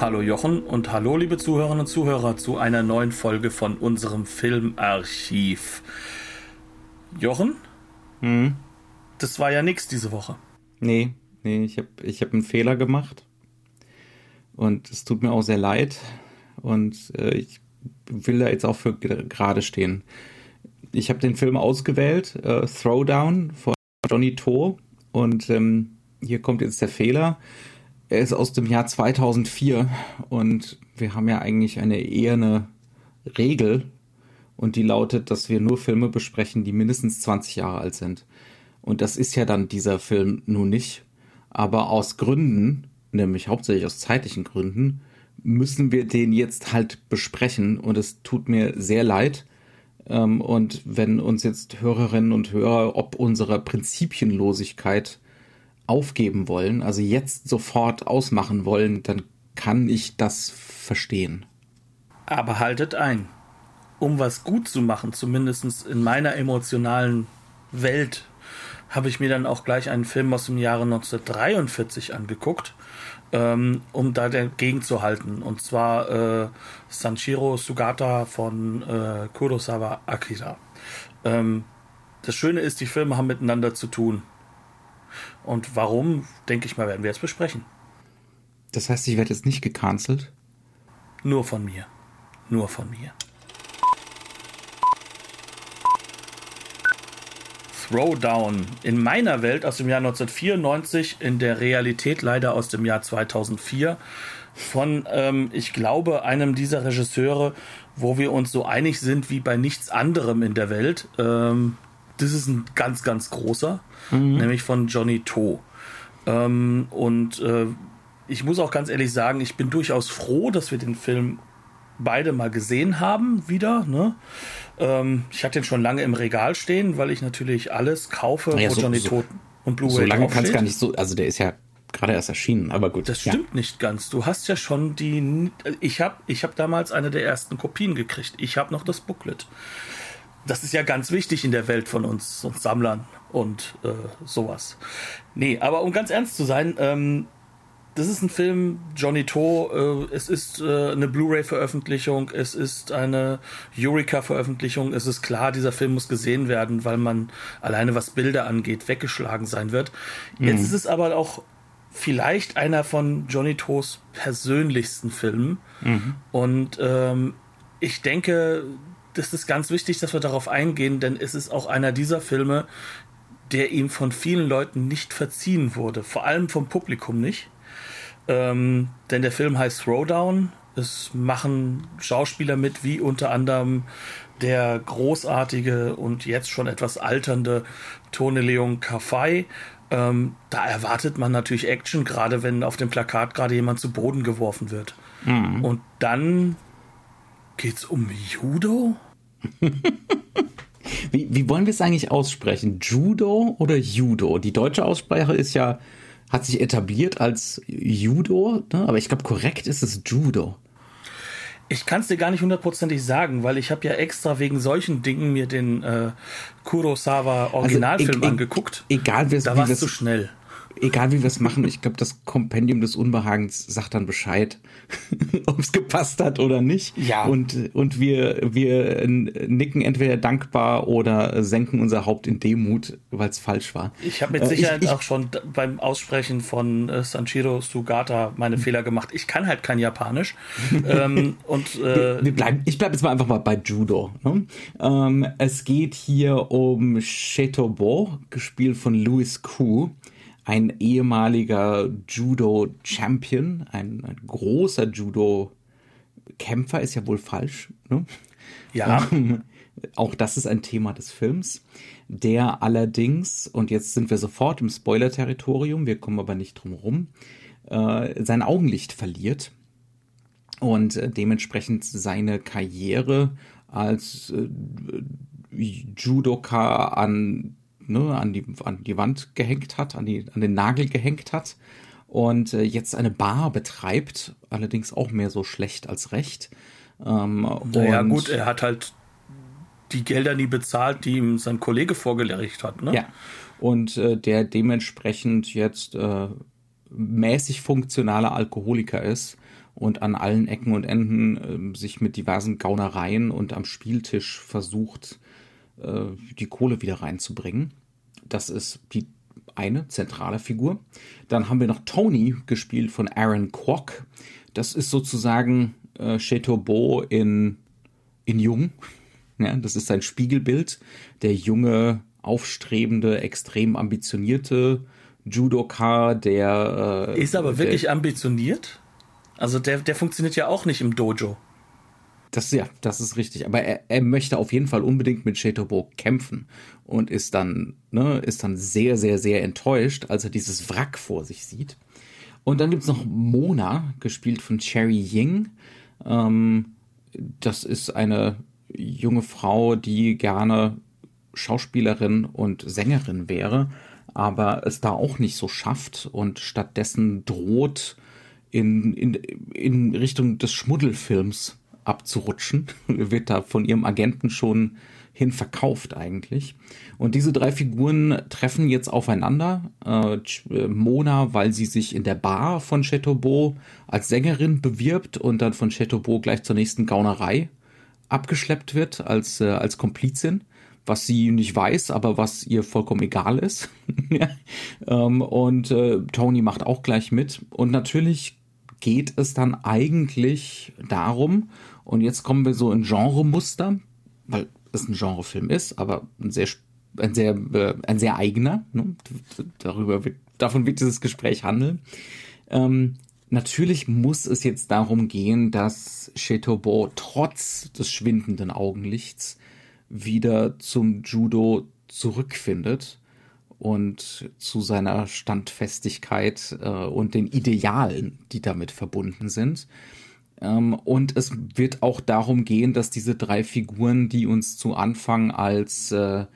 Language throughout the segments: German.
Hallo Jochen und hallo liebe Zuhörerinnen und Zuhörer zu einer neuen Folge von unserem Filmarchiv. Jochen? Hm? Das war ja nix diese Woche. Nee, nee, ich habe ich hab einen Fehler gemacht. Und es tut mir auch sehr leid. Und äh, ich will da jetzt auch für gerade stehen. Ich habe den Film ausgewählt, äh, Throwdown von Johnny To. Und ähm, hier kommt jetzt der Fehler. Er ist aus dem Jahr 2004 und wir haben ja eigentlich eine eher eine Regel und die lautet, dass wir nur Filme besprechen, die mindestens 20 Jahre alt sind. Und das ist ja dann dieser Film nun nicht. Aber aus Gründen, nämlich hauptsächlich aus zeitlichen Gründen, müssen wir den jetzt halt besprechen und es tut mir sehr leid. Ähm, und wenn uns jetzt Hörerinnen und Hörer ob unserer Prinzipienlosigkeit aufgeben wollen, also jetzt sofort ausmachen wollen, dann kann ich das verstehen. Aber haltet ein, um was gut zu machen, zumindest in meiner emotionalen Welt, habe ich mir dann auch gleich einen Film aus dem Jahre 1943 angeguckt, ähm, um da dagegen zu halten. Und zwar äh, Sanshiro Sugata von äh, Kurosawa Akira. Ähm, das Schöne ist, die Filme haben miteinander zu tun. Und warum, denke ich mal, werden wir jetzt besprechen. Das heißt, ich werde jetzt nicht gecancelt? Nur von mir. Nur von mir. Throwdown. In meiner Welt aus dem Jahr 1994, in der Realität leider aus dem Jahr 2004. Von, ähm, ich glaube, einem dieser Regisseure, wo wir uns so einig sind wie bei nichts anderem in der Welt. Ähm, das ist ein ganz, ganz großer, mhm. nämlich von Johnny To. Ähm, und äh, ich muss auch ganz ehrlich sagen, ich bin durchaus froh, dass wir den Film beide mal gesehen haben wieder. Ne? Ähm, ich hatte den schon lange im Regal stehen, weil ich natürlich alles kaufe, ja, wo so, Johnny so, To und Blu-ray So lange kann es gar nicht so, also der ist ja gerade erst erschienen, aber gut. Das stimmt ja. nicht ganz. Du hast ja schon die. Ich habe ich hab damals eine der ersten Kopien gekriegt. Ich habe noch das Booklet das ist ja ganz wichtig in der Welt von uns, uns Sammlern und äh, sowas. Nee, aber um ganz ernst zu sein, ähm, das ist ein Film, Johnny To, äh, es ist äh, eine Blu-ray-Veröffentlichung, es ist eine Eureka-Veröffentlichung, es ist klar, dieser Film muss gesehen werden, weil man alleine was Bilder angeht, weggeschlagen sein wird. Mhm. Jetzt ist es aber auch vielleicht einer von Johnny To's persönlichsten Filmen mhm. und ähm, ich denke, das ist ganz wichtig, dass wir darauf eingehen, denn es ist auch einer dieser Filme, der ihm von vielen Leuten nicht verziehen wurde. Vor allem vom Publikum nicht. Ähm, denn der Film heißt Throwdown. Es machen Schauspieler mit, wie unter anderem der großartige und jetzt schon etwas alternde Tone Leon Kafai. Ähm, da erwartet man natürlich Action, gerade wenn auf dem Plakat gerade jemand zu Boden geworfen wird. Mhm. Und dann geht's um Judo? wie, wie wollen wir es eigentlich aussprechen? Judo oder Judo? Die deutsche Aussprache ist ja, hat sich etabliert als Judo, ne? aber ich glaube, korrekt ist es Judo. Ich kann es dir gar nicht hundertprozentig sagen, weil ich habe ja extra wegen solchen Dingen mir den äh, Kurosawa Originalfilm also, e angeguckt. Egal, da warst du so schnell egal wie wir es machen, ich glaube, das Kompendium des Unbehagens sagt dann Bescheid, ob es gepasst hat oder nicht. Ja. Und, und wir, wir nicken entweder dankbar oder senken unser Haupt in Demut, weil es falsch war. Ich habe mit äh, Sicherheit ich, ich, auch schon beim Aussprechen von äh, Sanshiro Sugata meine hm. Fehler gemacht. Ich kann halt kein Japanisch. ähm, und, äh, wir, wir bleiben, ich bleibe jetzt mal einfach mal bei Judo. Ne? Ähm, es geht hier um Shetobo, gespielt von Louis Koo ein ehemaliger Judo-Champion, ein, ein, großer Judo-Kämpfer, ist ja wohl falsch. Ne? Ja. Ähm, auch das ist ein Thema des Films, der allerdings, und jetzt sind wir sofort im Spoiler-Territorium, wir kommen aber nicht drum rum, äh, sein Augenlicht verliert und äh, dementsprechend seine Karriere als äh, Judoka an, ne, an, die, an die Wand gehängt hat, an, die, an den Nagel gehängt hat und äh, jetzt eine Bar betreibt, allerdings auch mehr so schlecht als recht. Ähm, naja, gut, er hat halt die Gelder nie bezahlt, die ihm sein Kollege vorgelegt hat. Ne? Ja, und äh, der dementsprechend jetzt äh, mäßig funktionaler Alkoholiker ist und an allen Ecken und Enden äh, sich mit diversen Gaunereien und am Spieltisch versucht, äh, die Kohle wieder reinzubringen. Das ist die eine zentrale Figur. Dann haben wir noch Tony, gespielt von Aaron Kwok. Das ist sozusagen äh, Chateaubeau in, in Jung. Ja, das ist sein Spiegelbild. Der junge, aufstrebende, extrem ambitionierte Judoka, der. Äh, ist aber wirklich der, ambitioniert? Also der, der funktioniert ja auch nicht im Dojo. Das, ja, das ist richtig. Aber er, er möchte auf jeden Fall unbedingt mit Chateaubeau kämpfen und ist dann, ne, ist dann sehr, sehr, sehr enttäuscht, als er dieses Wrack vor sich sieht. Und dann gibt es noch Mona, gespielt von Cherry Ying. Ähm, das ist eine junge Frau, die gerne Schauspielerin und Sängerin wäre, aber es da auch nicht so schafft und stattdessen droht, in, in, in Richtung des Schmuddelfilms abzurutschen. Wird da von ihrem Agenten schon hin verkauft eigentlich. Und diese drei Figuren treffen jetzt aufeinander. Äh, Mona, weil sie sich in der Bar von Chateaubeau als Sängerin bewirbt und dann von Chateaubeau gleich zur nächsten Gaunerei abgeschleppt wird als, äh, als Komplizin was sie nicht weiß, aber was ihr vollkommen egal ist. ähm, und äh, Tony macht auch gleich mit. Und natürlich geht es dann eigentlich darum, und jetzt kommen wir so in Genremuster, weil es ein Genrefilm ist, aber ein sehr, ein sehr, äh, ein sehr eigener. Ne? Darüber wird, davon wird dieses Gespräch handeln. Ähm, natürlich muss es jetzt darum gehen, dass Chateaubeau trotz des schwindenden Augenlichts wieder zum Judo zurückfindet und zu seiner Standfestigkeit äh, und den Idealen, die damit verbunden sind. Ähm, und es wird auch darum gehen, dass diese drei Figuren, die uns zu Anfang als äh,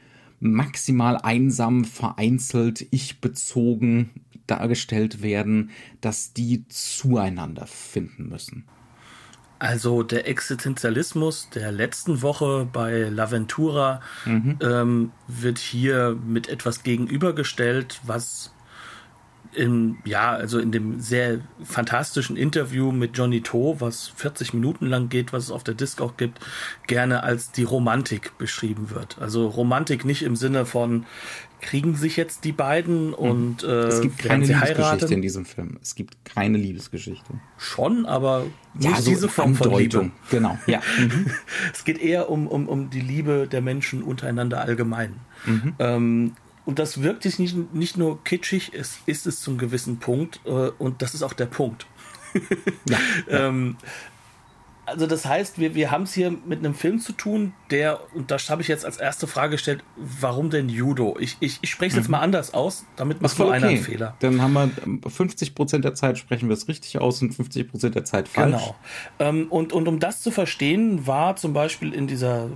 maximal einsam, vereinzelt, ich bezogen dargestellt werden, dass die zueinander finden müssen. Also der Existenzialismus der letzten Woche bei Laventura mhm. ähm, wird hier mit etwas gegenübergestellt, was in, ja, also in dem sehr fantastischen Interview mit Johnny To, was 40 Minuten lang geht, was es auf der Disc auch gibt, gerne als die Romantik beschrieben wird. Also Romantik nicht im Sinne von kriegen sich jetzt die beiden mhm. und äh, es gibt keine Liebesgeschichte heiraten. in diesem Film. Es gibt keine Liebesgeschichte. Schon, aber nicht ja, so diese Form von Liebe. Genau. Ja. Mhm. es geht eher um, um, um die Liebe der Menschen untereinander allgemein. Mhm. Ähm, und das wirkt sich nicht, nicht nur kitschig, es ist es zum gewissen Punkt äh, und das ist auch der Punkt. ja, ja. ähm, also das heißt, wir, wir haben es hier mit einem Film zu tun, der, und das habe ich jetzt als erste Frage gestellt, warum denn Judo? Ich, ich, ich spreche es jetzt mhm. mal anders aus, damit macht nur okay. einer einen Fehler. Dann haben wir 50% der Zeit sprechen wir es richtig aus und 50% der Zeit falsch. Genau. Ähm, und, und um das zu verstehen, war zum Beispiel in dieser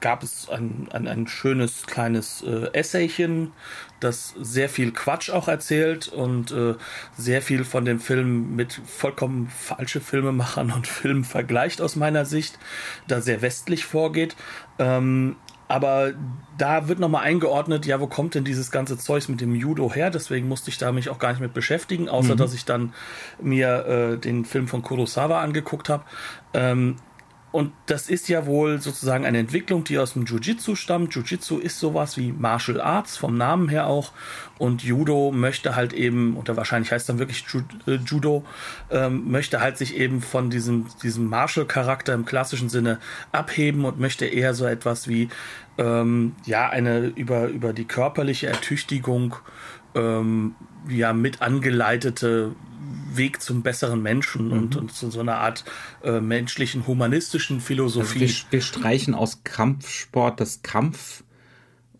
gab es ein, ein, ein schönes kleines äh, Essaychen, das sehr viel Quatsch auch erzählt und äh, sehr viel von dem Film mit vollkommen falsche Filmemachern und Filmen vergleicht aus meiner Sicht, da sehr westlich vorgeht. Ähm, aber da wird nochmal eingeordnet, ja, wo kommt denn dieses ganze Zeugs mit dem Judo her? Deswegen musste ich da mich auch gar nicht mit beschäftigen, außer mhm. dass ich dann mir äh, den Film von Kurosawa angeguckt habe. Ähm, und das ist ja wohl sozusagen eine Entwicklung, die aus dem Jiu-Jitsu stammt. Jiu-Jitsu ist sowas wie Martial Arts, vom Namen her auch. Und Judo möchte halt eben, oder wahrscheinlich heißt dann wirklich äh, Judo, ähm, möchte halt sich eben von diesem, diesem Martial-Charakter im klassischen Sinne abheben und möchte eher so etwas wie, ähm, ja, eine über, über die körperliche Ertüchtigung, ähm, ja, mit angeleitete Weg zum besseren Menschen mhm. und, und, zu so einer Art äh, menschlichen, humanistischen Philosophie. Also wir, wir, streichen aus Kampfsport das Kampf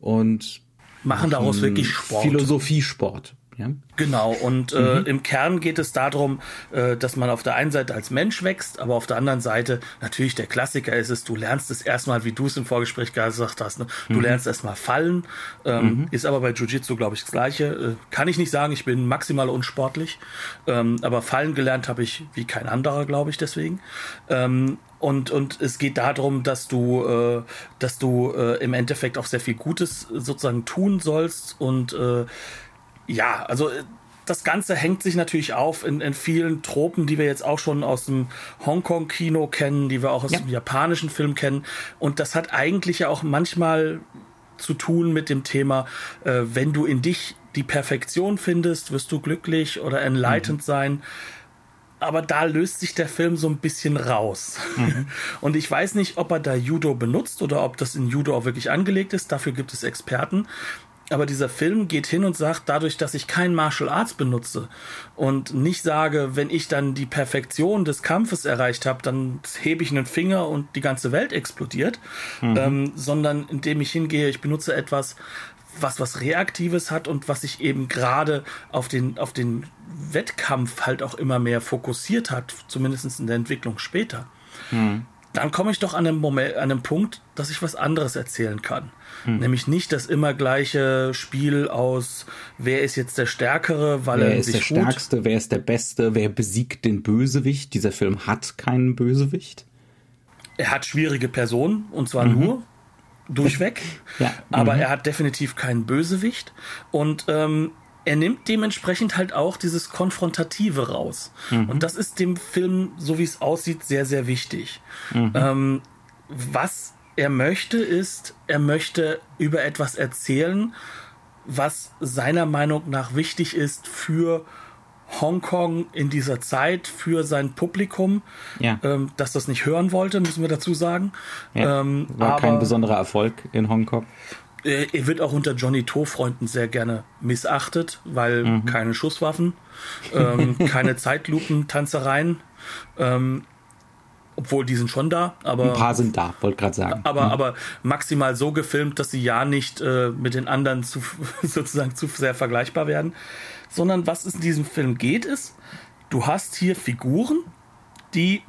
und machen daraus wirklich Sport. Philosophiesport. Ja? Genau, und äh, mhm. im Kern geht es darum, äh, dass man auf der einen Seite als Mensch wächst, aber auf der anderen Seite natürlich der Klassiker ist es, du lernst es erstmal, wie du es im Vorgespräch gesagt hast, ne? du mhm. lernst erstmal fallen, ähm, mhm. ist aber bei Jiu-Jitsu, glaube ich, das Gleiche. Äh, kann ich nicht sagen, ich bin maximal unsportlich, ähm, aber fallen gelernt habe ich wie kein anderer, glaube ich, deswegen. Ähm, und, und es geht darum, dass du, äh, dass du äh, im Endeffekt auch sehr viel Gutes sozusagen tun sollst und äh, ja, also äh, das Ganze hängt sich natürlich auf in, in vielen Tropen, die wir jetzt auch schon aus dem Hongkong-Kino kennen, die wir auch aus ja. dem japanischen Film kennen. Und das hat eigentlich ja auch manchmal zu tun mit dem Thema, äh, wenn du in dich die Perfektion findest, wirst du glücklich oder enlightened mhm. sein. Aber da löst sich der Film so ein bisschen raus. Mhm. Und ich weiß nicht, ob er da Judo benutzt oder ob das in Judo auch wirklich angelegt ist. Dafür gibt es Experten aber dieser Film geht hin und sagt, dadurch, dass ich kein Martial Arts benutze und nicht sage, wenn ich dann die Perfektion des Kampfes erreicht habe, dann hebe ich einen Finger und die ganze Welt explodiert, mhm. ähm, sondern indem ich hingehe, ich benutze etwas, was was Reaktives hat und was sich eben gerade auf den, auf den Wettkampf halt auch immer mehr fokussiert hat, zumindest in der Entwicklung später. Mhm. Dann komme ich doch an einem Moment, an einem Punkt, dass ich was anderes erzählen kann. Hm. Nämlich nicht das immer gleiche Spiel aus, wer ist jetzt der Stärkere, weil wer er ist der Stärkste, wer ist der Beste, wer besiegt den Bösewicht. Dieser Film hat keinen Bösewicht. Er hat schwierige Personen und zwar mhm. nur durchweg, ja. aber mhm. er hat definitiv keinen Bösewicht und ähm, er nimmt dementsprechend halt auch dieses Konfrontative raus. Mhm. Und das ist dem Film, so wie es aussieht, sehr, sehr wichtig. Mhm. Ähm, was er möchte, ist, er möchte über etwas erzählen, was seiner Meinung nach wichtig ist für Hongkong in dieser Zeit, für sein Publikum, ja. ähm, das das nicht hören wollte, müssen wir dazu sagen. Ja, ähm, war aber, kein besonderer Erfolg in Hongkong. Äh, er wird auch unter Johnny To-Freunden sehr gerne missachtet, weil mhm. keine Schusswaffen, ähm, keine Zeitlupen-Tanzereien. Ähm, obwohl, die sind schon da, aber. Ein paar sind da, wollte gerade sagen. Aber, mhm. aber maximal so gefilmt, dass sie ja nicht äh, mit den anderen zu, sozusagen zu sehr vergleichbar werden. Sondern was es in diesem Film geht, ist, du hast hier Figuren, die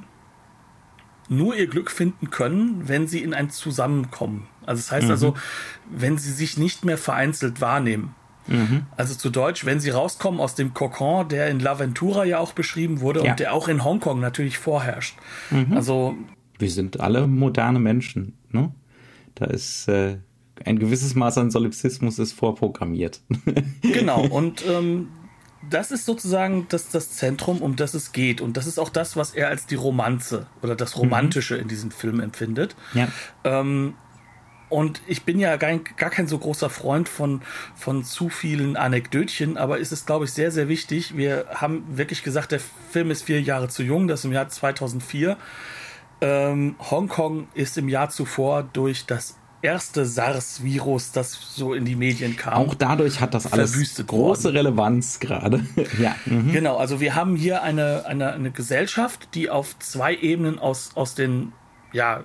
nur ihr Glück finden können, wenn sie in ein Zusammenkommen. Also das heißt mhm. also, wenn sie sich nicht mehr vereinzelt wahrnehmen. Mhm. Also zu Deutsch, wenn sie rauskommen aus dem Kokon, der in La Ventura ja auch beschrieben wurde ja. und der auch in Hongkong natürlich vorherrscht. Mhm. Also wir sind alle moderne Menschen. Ne? Da ist äh, ein gewisses Maß an Solipsismus ist vorprogrammiert. genau. Und ähm, das ist sozusagen das, das Zentrum, um das es geht. Und das ist auch das, was er als die Romanze oder das mhm. Romantische mhm. in diesem Film empfindet. Ja. Ähm, und ich bin ja gar, gar kein so großer Freund von, von zu vielen Anekdötchen, aber ist es, glaube ich, sehr, sehr wichtig. Wir haben wirklich gesagt, der Film ist vier Jahre zu jung, das ist im Jahr 2004. Ähm, Hongkong ist im Jahr zuvor durch das erste SARS-Virus, das so in die Medien kam. Auch dadurch hat das alles große worden. Relevanz gerade. ja. Mhm. Genau, also wir haben hier eine, eine, eine Gesellschaft, die auf zwei Ebenen aus, aus den ja,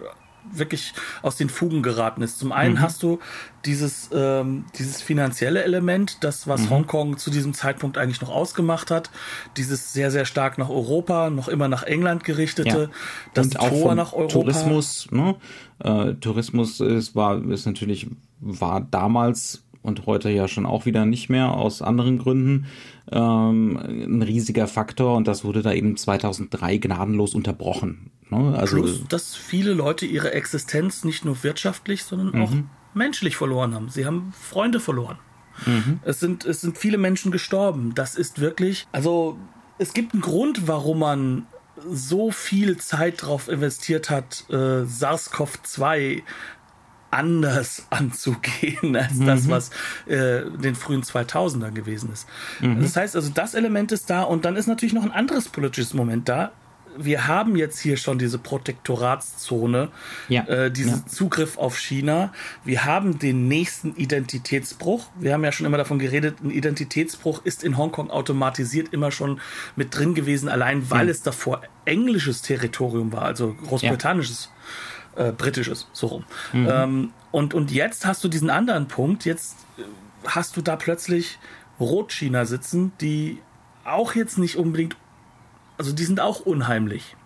wirklich aus den Fugen geraten ist. Zum einen mhm. hast du dieses, ähm, dieses finanzielle Element, das, was mhm. Hongkong zu diesem Zeitpunkt eigentlich noch ausgemacht hat, dieses sehr, sehr stark nach Europa, noch immer nach England gerichtete, ja. das Und Tor nach Europa. Tourismus, ne? Äh, Tourismus ist, war, ist natürlich, war damals und heute ja schon auch wieder nicht mehr aus anderen Gründen ähm, ein riesiger Faktor und das wurde da eben 2003 gnadenlos unterbrochen. Ne? Also, Plus, dass viele Leute ihre Existenz nicht nur wirtschaftlich, sondern mhm. auch menschlich verloren haben. Sie haben Freunde verloren. Mhm. Es, sind, es sind viele Menschen gestorben. Das ist wirklich, also es gibt einen Grund, warum man so viel Zeit darauf investiert hat, äh, SARS-CoV-2 anders anzugehen als mhm. das, was äh, den frühen 2000ern gewesen ist. Mhm. Das heißt also, das Element ist da und dann ist natürlich noch ein anderes politisches Moment da. Wir haben jetzt hier schon diese Protektoratszone, ja. äh, diesen ja. Zugriff auf China. Wir haben den nächsten Identitätsbruch. Wir haben ja schon immer davon geredet, ein Identitätsbruch ist in Hongkong automatisiert immer schon mit drin gewesen, allein weil ja. es davor englisches Territorium war, also großbritannisches äh, britisches, so rum. Mhm. Ähm, und, und jetzt hast du diesen anderen Punkt, jetzt äh, hast du da plötzlich Rotchina sitzen, die auch jetzt nicht unbedingt, also die sind auch unheimlich.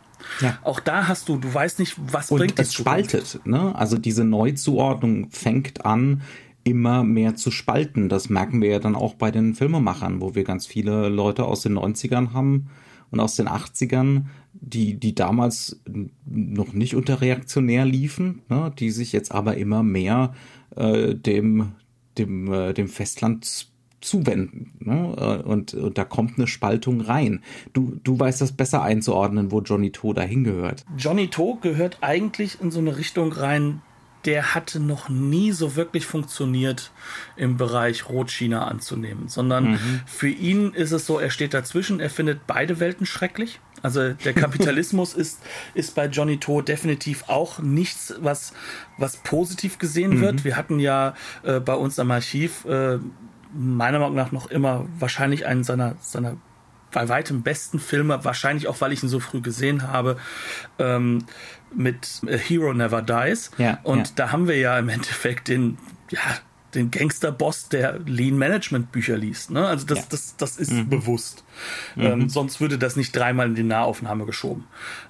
Ja. Auch da hast du, du weißt nicht, was und bringt es spaltet. Ne? Also diese Neuzuordnung fängt an, immer mehr zu spalten. Das merken wir ja dann auch bei den Filmemachern, wo wir ganz viele Leute aus den 90ern haben und aus den 80ern, die, die damals noch nicht unter reaktionär liefen, ne? die sich jetzt aber immer mehr äh, dem, dem, äh, dem Festland zuwenden. Ne? Und, und da kommt eine Spaltung rein. Du, du weißt das besser einzuordnen, wo Johnny To dahin gehört. Johnny To gehört eigentlich in so eine Richtung rein, der hatte noch nie so wirklich funktioniert im Bereich Rotchina anzunehmen, sondern mhm. für ihn ist es so, er steht dazwischen, er findet beide Welten schrecklich. Also der Kapitalismus ist, ist bei Johnny To definitiv auch nichts, was, was positiv gesehen mhm. wird. Wir hatten ja äh, bei uns am Archiv äh, meiner Meinung nach noch immer wahrscheinlich einen seiner, seiner bei weitem besten Filme, wahrscheinlich auch, weil ich ihn so früh gesehen habe, ähm, mit A Hero Never Dies. Ja, und ja. da haben wir ja im Endeffekt den, ja, den Gangsterboss, der Lean Management Bücher liest. Ne? Also das, ja. das, das ist mhm. bewusst. Mhm. Ähm, sonst würde das nicht dreimal in die Nahaufnahme geschoben.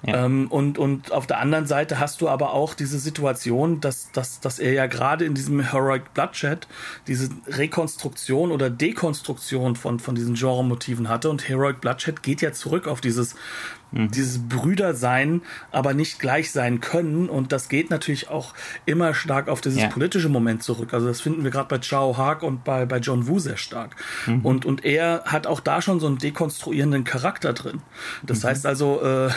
Ja. Ähm, und, und auf der anderen Seite hast du aber auch diese Situation, dass, dass, dass er ja gerade in diesem Heroic Bloodshed diese Rekonstruktion oder Dekonstruktion von, von diesen Genre-Motiven hatte. Und Heroic Bloodshed geht ja zurück auf dieses Mhm. Dieses Brüder sein, aber nicht gleich sein können. Und das geht natürlich auch immer stark auf dieses ja. politische Moment zurück. Also das finden wir gerade bei Chao Haag und bei, bei John Woo sehr stark. Mhm. Und, und er hat auch da schon so einen dekonstruierenden Charakter drin. Das mhm. heißt also, äh, A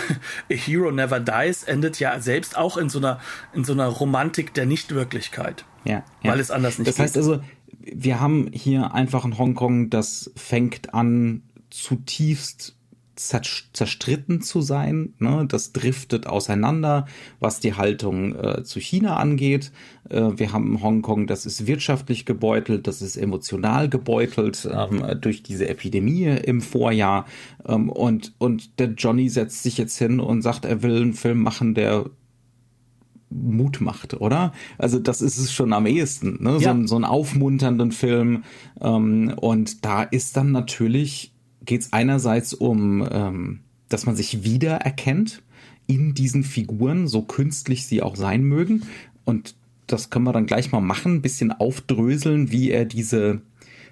Hero Never Dies endet ja selbst auch in so einer, in so einer Romantik der Nichtwirklichkeit. Ja, ja. Weil es anders nicht das geht. Das heißt also, wir haben hier einfach in Hongkong, das fängt an zutiefst zerstritten zu sein. Ne? Das driftet auseinander, was die Haltung äh, zu China angeht. Äh, wir haben Hongkong, das ist wirtschaftlich gebeutelt, das ist emotional gebeutelt ähm, durch diese Epidemie im Vorjahr. Ähm, und, und der Johnny setzt sich jetzt hin und sagt, er will einen Film machen, der Mut macht, oder? Also das ist es schon am ehesten, ne? Ja. So, so einen aufmunternden Film. Ähm, und da ist dann natürlich geht es einerseits um, ähm, dass man sich wiedererkennt in diesen Figuren, so künstlich sie auch sein mögen. Und das können wir dann gleich mal machen, ein bisschen aufdröseln, wie er diese,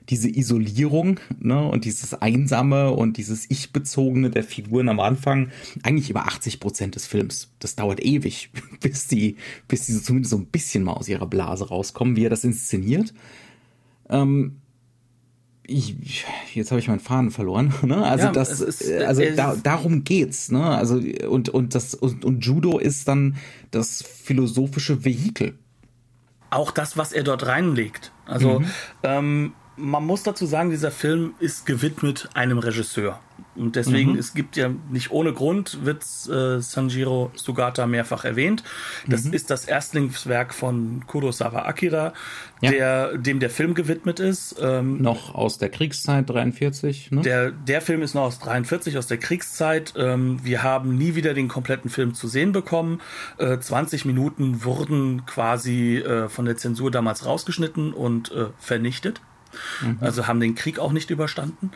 diese Isolierung ne, und dieses Einsame und dieses Ich-Bezogene der Figuren am Anfang, eigentlich über 80 Prozent des Films. Das dauert ewig, bis die, bis die so zumindest so ein bisschen mal aus ihrer Blase rauskommen, wie er das inszeniert. Ähm, ich, jetzt habe ich meinen Faden verloren. Ne? Also ja, das, ist, äh, also da, darum geht's. Ne? Also und und das und, und Judo ist dann das philosophische Vehikel. Auch das, was er dort reinlegt. Also mhm. ähm, man muss dazu sagen, dieser Film ist gewidmet einem Regisseur. Und deswegen, mhm. es gibt ja nicht ohne Grund, wird äh, Sanjiro Sugata mehrfach erwähnt. Das mhm. ist das Erstlingswerk von Kurosawa Akira, ja. der, dem der Film gewidmet ist. Ähm, noch aus der Kriegszeit 43. Ne? Der, der Film ist noch aus 43, aus der Kriegszeit. Ähm, wir haben nie wieder den kompletten Film zu sehen bekommen. Äh, 20 Minuten wurden quasi äh, von der Zensur damals rausgeschnitten und äh, vernichtet. Mhm. Also haben den Krieg auch nicht überstanden.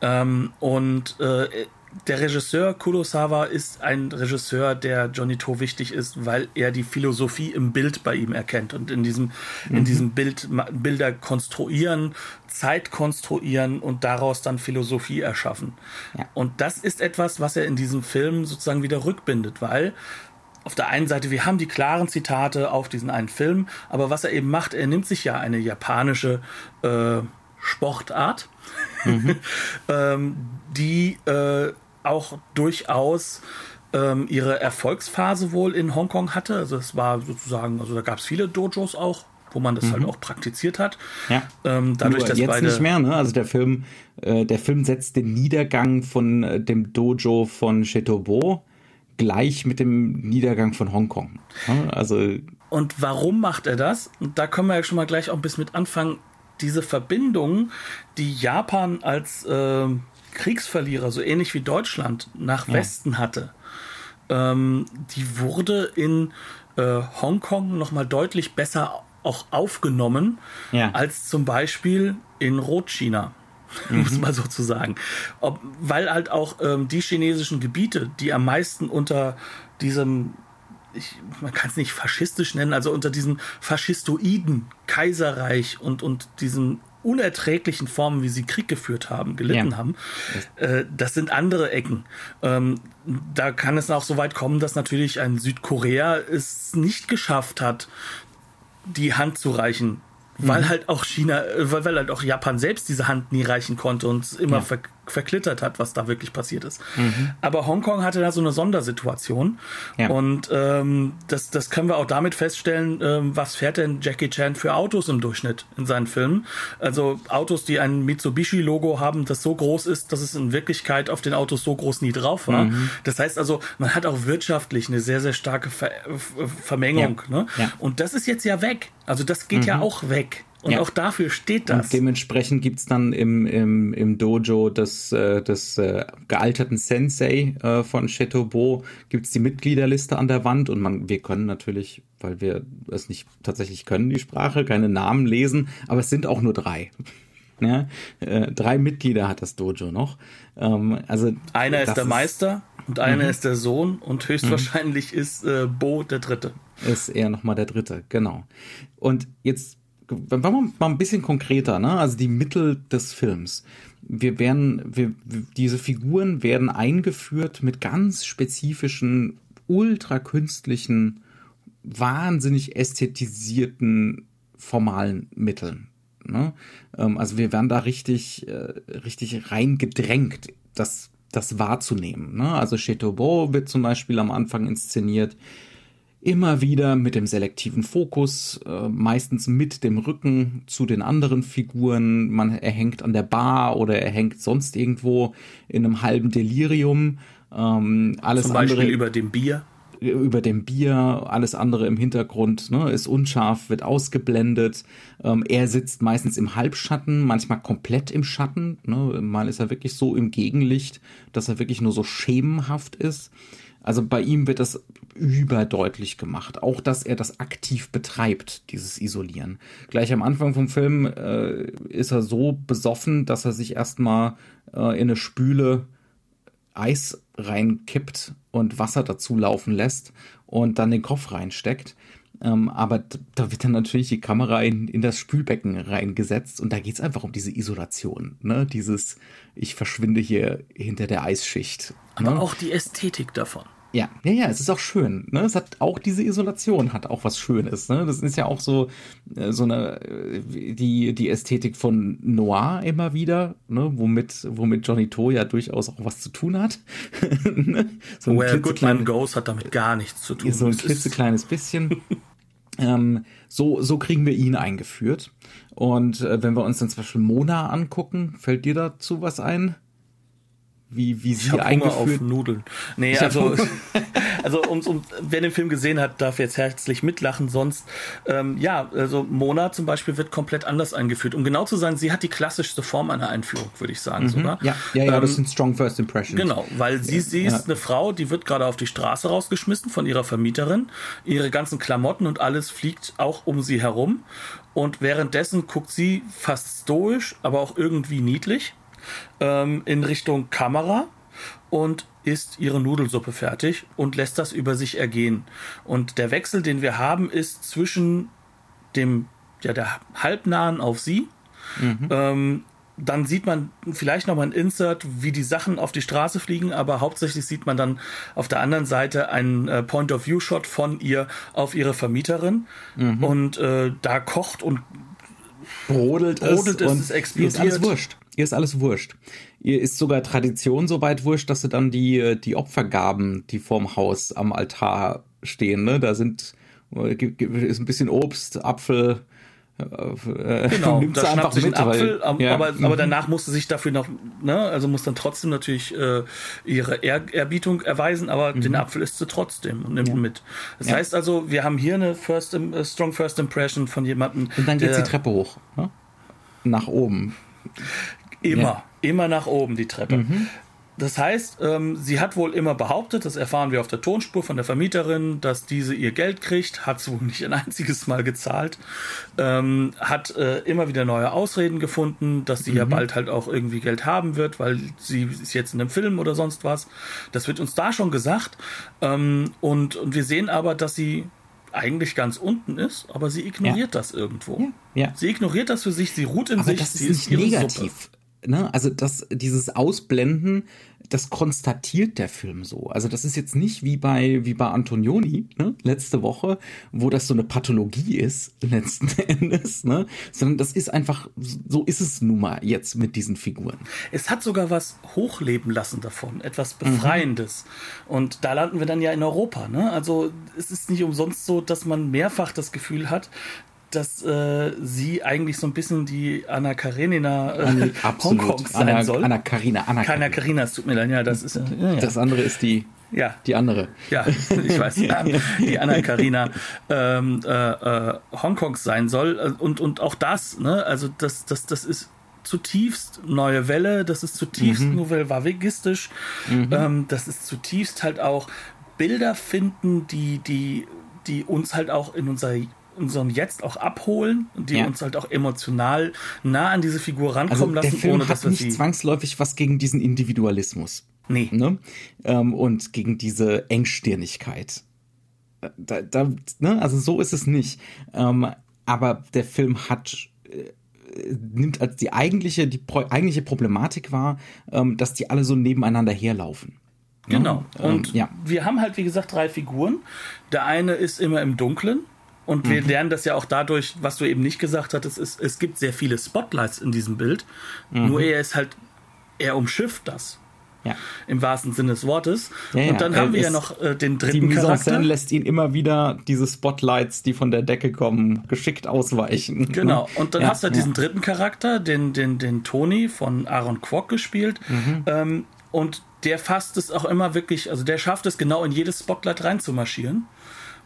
Ähm, und äh, der Regisseur Kurosawa ist ein Regisseur, der Johnny To wichtig ist, weil er die Philosophie im Bild bei ihm erkennt und in diesem, mhm. in diesem Bild Bilder konstruieren, Zeit konstruieren und daraus dann Philosophie erschaffen. Ja. Und das ist etwas, was er in diesem Film sozusagen wieder rückbindet, weil auf der einen Seite, wir haben die klaren Zitate auf diesen einen Film, aber was er eben macht, er nimmt sich ja eine japanische äh, Sportart, mhm. ähm, die äh, auch durchaus ähm, ihre Erfolgsphase wohl in Hongkong hatte. Also es war sozusagen, also da gab es viele Dojos auch, wo man das halt mhm. halt auch praktiziert hat. Ja. Ähm, dadurch, Nur dass jetzt beide nicht mehr, ne? Also der Film, äh, der Film setzt den Niedergang von äh, dem Dojo von Chetobo gleich mit dem Niedergang von Hongkong. Also und warum macht er das? Und da können wir ja schon mal gleich auch ein bisschen mit anfangen. Diese Verbindung, die Japan als äh, Kriegsverlierer, so ähnlich wie Deutschland, nach ja. Westen hatte, ähm, die wurde in äh, Hongkong nochmal deutlich besser auch aufgenommen ja. als zum Beispiel in Rotchina. Mhm. muss man so zu sagen. Ob, weil halt auch ähm, die chinesischen Gebiete, die am meisten unter diesem ich, man kann es nicht faschistisch nennen, also unter diesem faschistoiden Kaiserreich und, und diesen unerträglichen Formen, wie sie Krieg geführt haben, gelitten ja. haben, äh, das sind andere Ecken. Ähm, da kann es auch so weit kommen, dass natürlich ein Südkorea es nicht geschafft hat, die Hand zu reichen weil mhm. halt auch China, äh, weil, weil halt auch Japan selbst diese Hand nie reichen konnte und immer ja. ver, verklittert hat, was da wirklich passiert ist. Mhm. Aber Hongkong hatte da so eine Sondersituation ja. und ähm, das, das können wir auch damit feststellen, ähm, was fährt denn Jackie Chan für Autos im Durchschnitt in seinen Filmen. Also Autos, die ein Mitsubishi-Logo haben, das so groß ist, dass es in Wirklichkeit auf den Autos so groß nie drauf war. Mhm. Das heißt also, man hat auch wirtschaftlich eine sehr, sehr starke Ver Vermengung. Ja. Ne? Und das ist jetzt ja weg. Also das geht mhm. ja auch weg. Und ja. auch dafür steht das. Und dementsprechend gibt's dann im, im, im Dojo des, äh, des äh, gealterten Sensei äh, von Chateaubeau gibt's die Mitgliederliste an der Wand und man, wir können natürlich, weil wir es nicht tatsächlich können, die Sprache, keine Namen lesen, aber es sind auch nur drei. Ja, äh, drei Mitglieder hat das Dojo noch. Ähm, also einer ist der ist, Meister und einer mhm. ist der Sohn und höchstwahrscheinlich mhm. ist äh, Bo der Dritte. Ist eher nochmal der Dritte, genau. Und jetzt wenn wir mal ein bisschen konkreter, ne? Also die Mittel des Films. Wir werden, wir, diese Figuren werden eingeführt mit ganz spezifischen, ultra künstlichen, wahnsinnig ästhetisierten formalen Mitteln. Ne? Ähm, also wir werden da richtig, äh, richtig reingedrängt, das, das wahrzunehmen. Ne? Also Chateaubeau wird zum Beispiel am Anfang inszeniert immer wieder mit dem selektiven Fokus, äh, meistens mit dem Rücken zu den anderen Figuren. Man er hängt an der Bar oder er hängt sonst irgendwo in einem halben Delirium. Ähm, alles Zum Beispiel andere, über dem Bier. Über dem Bier, alles andere im Hintergrund ne, ist unscharf, wird ausgeblendet. Ähm, er sitzt meistens im Halbschatten, manchmal komplett im Schatten. Ne, mal ist er wirklich so im Gegenlicht, dass er wirklich nur so schemenhaft ist. Also bei ihm wird das überdeutlich gemacht. Auch, dass er das aktiv betreibt, dieses Isolieren. Gleich am Anfang vom Film äh, ist er so besoffen, dass er sich erstmal äh, in eine Spüle Eis reinkippt und Wasser dazu laufen lässt und dann den Kopf reinsteckt. Ähm, aber da wird dann natürlich die Kamera in, in das Spülbecken reingesetzt und da geht es einfach um diese Isolation, ne? Dieses, ich verschwinde hier hinter der Eisschicht. Aber ne? auch die Ästhetik davon. Ja, ja, ja, es ist auch schön. Ne? Es hat auch diese Isolation hat auch was Schönes. Ne? Das ist ja auch so äh, so eine äh, die die Ästhetik von Noir immer wieder, ne? womit womit Johnny To ja durchaus auch was zu tun hat. ne? so Where Goodman Goes hat damit gar nichts zu tun. So ein klitzekleines bisschen. ähm, so so kriegen wir ihn eingeführt. Und äh, wenn wir uns dann zum Beispiel Mona angucken, fällt dir dazu was ein? Wie, wie sie ich eingeführt. Hunger auf Nudeln. Nee, ich also, also um, um, wer den Film gesehen hat, darf jetzt herzlich mitlachen. Sonst, ähm, ja, also Mona zum Beispiel wird komplett anders eingeführt. Um genau zu sein, sie hat die klassischste Form einer Einführung, würde ich sagen mhm. sogar. Ja, ja, ja ähm, das sind Strong First Impressions. Genau, weil sie, sie ist ja. eine Frau, die wird gerade auf die Straße rausgeschmissen von ihrer Vermieterin. Ihre ganzen Klamotten und alles fliegt auch um sie herum. Und währenddessen guckt sie fast stoisch, aber auch irgendwie niedlich ähm, in Richtung Kamera und isst ihre Nudelsuppe fertig und lässt das über sich ergehen. Und der Wechsel, den wir haben, ist zwischen dem, ja, der halbnahen auf sie. Mhm. Ähm, dann sieht man vielleicht noch mal ein Insert, wie die Sachen auf die Straße fliegen, aber hauptsächlich sieht man dann auf der anderen Seite einen äh, Point-of-View-Shot von ihr auf ihre Vermieterin. Mhm. Und äh, da kocht und brodelt, brodelt es, und es explodiert. Ist alles wurscht. Ihr ist alles wurscht. Ihr ist sogar Tradition so weit wurscht, dass sie dann die, die Opfergaben, die vorm Haus am Altar stehen, ne? Da sind, äh, ist ein bisschen Obst, Apfel, äh, genau, da schnappt sich einen Apfel, weil, ja. aber, aber mhm. danach musste sich dafür noch, ne, also muss dann trotzdem natürlich äh, ihre Ehr Ehrbietung erweisen, aber mhm. den Apfel isst sie trotzdem und nimmt ja. mit. Das ja. heißt also, wir haben hier eine first, uh, strong first impression von jemandem. Und dann geht die Treppe hoch, ne? nach oben. Immer, immer nach oben die Treppe. Mhm. Das heißt, ähm, sie hat wohl immer behauptet, das erfahren wir auf der Tonspur von der Vermieterin, dass diese ihr Geld kriegt, hat sie wohl nicht ein einziges Mal gezahlt, ähm, hat äh, immer wieder neue Ausreden gefunden, dass sie mhm. ja bald halt auch irgendwie Geld haben wird, weil sie ist jetzt in einem Film oder sonst was. Das wird uns da schon gesagt. Ähm, und, und wir sehen aber, dass sie eigentlich ganz unten ist, aber sie ignoriert ja. das irgendwo. Ja. ja. Sie ignoriert das für sich, sie ruht in aber sich. Das ist nicht negativ. Suppe ne, also das, dieses Ausblenden, das konstatiert der Film so. Also das ist jetzt nicht wie bei, wie bei Antonioni, ne, letzte Woche, wo das so eine Pathologie ist, letzten Endes, ne, sondern das ist einfach, so ist es nun mal jetzt mit diesen Figuren. Es hat sogar was hochleben lassen davon, etwas Befreiendes. Mhm. Und da landen wir dann ja in Europa, ne, also es ist nicht umsonst so, dass man mehrfach das Gefühl hat, dass äh, sie eigentlich so ein bisschen die Anna Karenina äh, Hongkongs sein Anna, soll. Anna Karina, Anna Karina. Anna Karina, es tut mir leid, ja, das ist ja, ja. Das andere ist die ja. Die andere. Ja, ich weiß. die Anna Karina ähm, äh, äh, Hongkongs sein soll. Und, und auch das, ne? Also das, das, das ist zutiefst neue Welle, das ist zutiefst mhm. nouvelle vagistisch, mhm. ähm, das ist zutiefst halt auch Bilder finden, die, die, die uns halt auch in unserer unseren Jetzt auch abholen und die ja. uns halt auch emotional nah an diese Figur rankommen also lassen, der Film ohne dass hat nicht zwangsläufig was gegen diesen Individualismus. Nee. Ne? Ähm, und gegen diese Engstirnigkeit. Da, da, ne? Also so ist es nicht. Ähm, aber der Film hat äh, nimmt als die eigentliche die pro, eigentliche Problematik wahr, ähm, dass die alle so nebeneinander herlaufen. Genau. Und ähm, ja. wir haben halt wie gesagt drei Figuren. Der eine ist immer im Dunkeln, und mhm. wir lernen das ja auch dadurch, was du eben nicht gesagt hattest, ist, es gibt sehr viele Spotlights in diesem Bild. Mhm. Nur er ist halt, er umschifft das. Ja. Im wahrsten Sinne des Wortes. Ja, ja. Und dann haben wir ja noch äh, den dritten die Charakter. lässt ihn immer wieder diese Spotlights, die von der Decke kommen, geschickt ausweichen. Genau. Und dann hast du diesen dritten Charakter, den, den, den Tony von Aaron Kwok gespielt. Mhm. Ähm, und der fasst es auch immer wirklich, also der schafft es genau in jedes Spotlight reinzumarschieren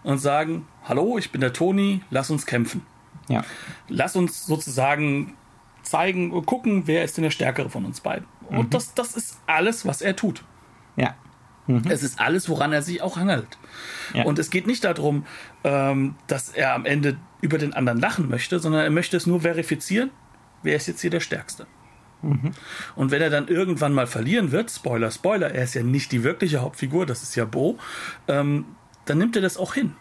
und sagen, hallo, ich bin der Toni, lass uns kämpfen. Ja. Lass uns sozusagen zeigen, gucken, wer ist denn der Stärkere von uns beiden. Mhm. Und das, das ist alles, was er tut. Ja. Mhm. Es ist alles, woran er sich auch hangelt. Ja. Und es geht nicht darum, ähm, dass er am Ende über den anderen lachen möchte, sondern er möchte es nur verifizieren, wer ist jetzt hier der Stärkste. Mhm. Und wenn er dann irgendwann mal verlieren wird, Spoiler, Spoiler, er ist ja nicht die wirkliche Hauptfigur, das ist ja Bo, ähm, dann nimmt er das auch hin.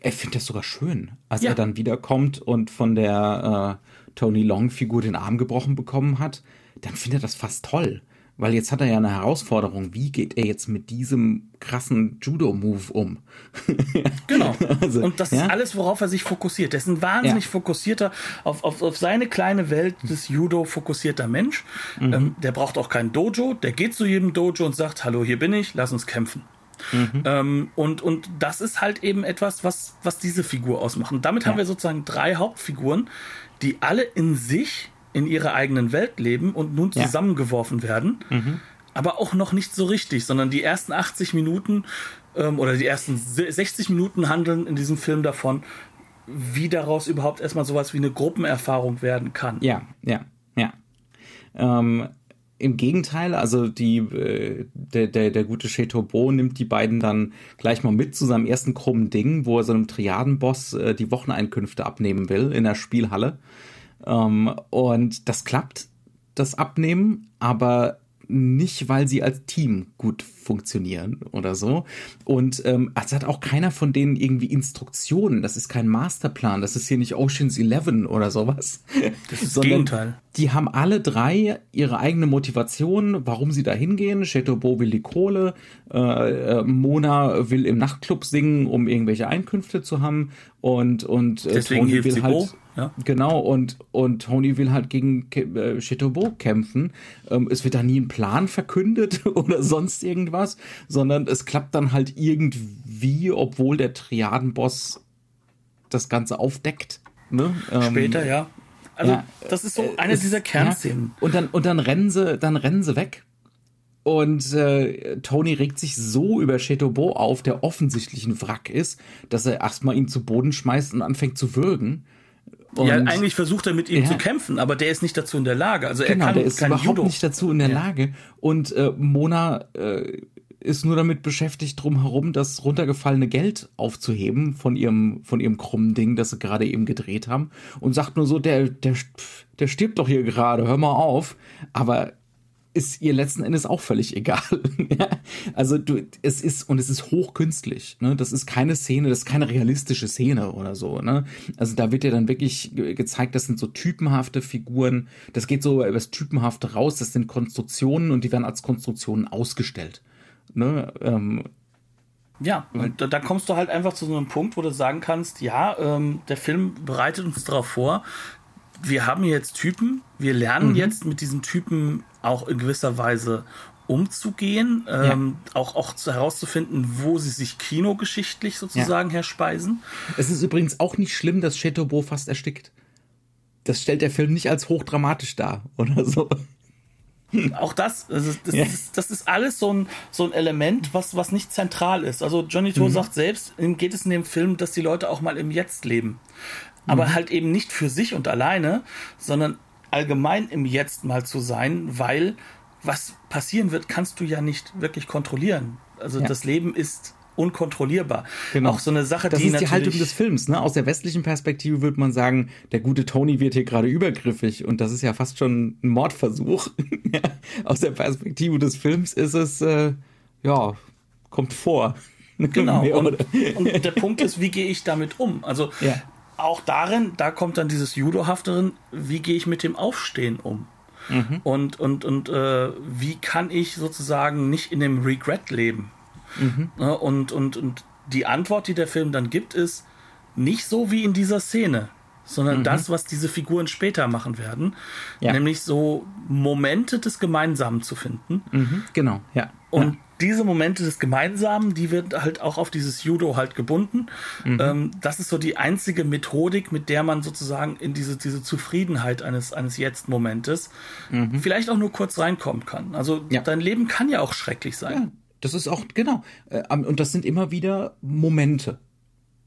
Er findet das sogar schön, als ja. er dann wiederkommt und von der äh, Tony Long-Figur den Arm gebrochen bekommen hat. Dann findet er das fast toll. Weil jetzt hat er ja eine Herausforderung. Wie geht er jetzt mit diesem krassen Judo-Move um? genau. Also, und das ja? ist alles, worauf er sich fokussiert. Er ist ein wahnsinnig ja. fokussierter, auf, auf, auf seine kleine Welt des Judo fokussierter Mensch. Mhm. Ähm, der braucht auch kein Dojo. Der geht zu jedem Dojo und sagt, hallo, hier bin ich, lass uns kämpfen. Mhm. Ähm, und, und das ist halt eben etwas, was, was diese Figur ausmacht. Und damit ja. haben wir sozusagen drei Hauptfiguren, die alle in sich, in ihrer eigenen Welt leben und nun zusammengeworfen werden. Mhm. Aber auch noch nicht so richtig, sondern die ersten 80 Minuten ähm, oder die ersten 60 Minuten handeln in diesem Film davon, wie daraus überhaupt erstmal sowas wie eine Gruppenerfahrung werden kann. Ja, ja, ja. Ähm, im Gegenteil, also die, äh, der, der, der gute Chateaubeau nimmt die beiden dann gleich mal mit zu seinem ersten krummen Ding, wo er so einem Triadenboss äh, die Wocheneinkünfte abnehmen will in der Spielhalle. Ähm, und das klappt, das Abnehmen, aber nicht, weil sie als Team gut funktionieren oder so. Und ähm, es hat auch keiner von denen irgendwie Instruktionen. Das ist kein Masterplan. Das ist hier nicht Oceans 11 oder sowas. Das ist das Gegenteil. Die haben alle drei ihre eigene Motivation, warum sie da hingehen. Chateaubeau will die Kohle, äh, äh, Mona will im Nachtclub singen, um irgendwelche Einkünfte zu haben. Und, und äh, Deswegen Tony will halt. Bo. Ja. Genau, und, und Tony will halt gegen äh, Chateaubeau kämpfen. Ähm, es wird da nie ein Plan verkündet oder sonst irgendwas, sondern es klappt dann halt irgendwie, obwohl der Triadenboss das Ganze aufdeckt. Ne? Ähm, Später, ja. Also, ja, das ist so äh, eine es, dieser Kernszenen. Ja, und dann, und dann rennen sie, dann rennen sie weg. Und äh, Tony regt sich so über Chateaubeau auf, der offensichtlich ein Wrack ist, dass er erstmal ihn zu Boden schmeißt und anfängt zu würgen Und ja, eigentlich versucht er mit ihm ja. zu kämpfen, aber der ist nicht dazu in der Lage. Also genau, er kann, der ist überhaupt Judo. nicht dazu in der ja. Lage. Und äh, Mona äh, ist nur damit beschäftigt, drum herum das runtergefallene Geld aufzuheben von ihrem, von ihrem krummen Ding, das sie gerade eben gedreht haben. Und sagt nur so, der, der, der stirbt doch hier gerade, hör mal auf. Aber ist ihr letzten Endes auch völlig egal. also du, es ist und es ist hochkünstlich. Ne? Das ist keine Szene, das ist keine realistische Szene oder so. Ne? Also da wird ja dann wirklich gezeigt, das sind so typenhafte Figuren. Das geht so über das Typenhafte raus. Das sind Konstruktionen und die werden als Konstruktionen ausgestellt. Ne? Ähm, ja, und da, da, kommst du halt einfach zu so einem Punkt, wo du sagen kannst, ja, ähm, der Film bereitet uns darauf vor, wir haben jetzt Typen, wir lernen mhm. jetzt mit diesen Typen auch in gewisser Weise umzugehen, ähm, ja. auch, auch herauszufinden, wo sie sich kinogeschichtlich sozusagen ja. herspeisen. Es ist übrigens auch nicht schlimm, dass Chateaubeau fast erstickt. Das stellt der Film nicht als hochdramatisch dar oder so. Auch das, also das, ja. ist, das ist alles so ein, so ein Element, was, was nicht zentral ist. Also Johnny To mhm. sagt selbst, ihm geht es in dem Film, dass die Leute auch mal im Jetzt leben. Aber mhm. halt eben nicht für sich und alleine, sondern allgemein im Jetzt mal zu sein, weil was passieren wird, kannst du ja nicht wirklich kontrollieren. Also ja. das Leben ist unkontrollierbar. Genau. Auch so eine Sache, das die ist die Haltung des Films. Ne? Aus der westlichen Perspektive würde man sagen, der gute Tony wird hier gerade übergriffig und das ist ja fast schon ein Mordversuch. Aus der Perspektive des Films ist es äh, ja kommt vor. Genau. und, und, der Punkt ist, wie gehe ich damit um? Also ja auch darin, da kommt dann dieses Judo-Hafterin, wie gehe ich mit dem Aufstehen um? Mhm. Und, und, und äh, wie kann ich sozusagen nicht in dem Regret leben? Mhm. Ne, und, und, und die Antwort, die der Film dann gibt, ist nicht so wie in dieser Szene, sondern mhm. das, was diese Figuren später machen werden. Ja. Nämlich so Momente des Gemeinsamen zu finden. Mhm. Genau, ja. Und ja diese Momente des Gemeinsamen, die wird halt auch auf dieses Judo halt gebunden. Mhm. Ähm, das ist so die einzige Methodik, mit der man sozusagen in diese, diese Zufriedenheit eines, eines Jetzt-Momentes mhm. vielleicht auch nur kurz reinkommen kann. Also ja. dein Leben kann ja auch schrecklich sein. Ja, das ist auch, genau. Äh, und das sind immer wieder Momente.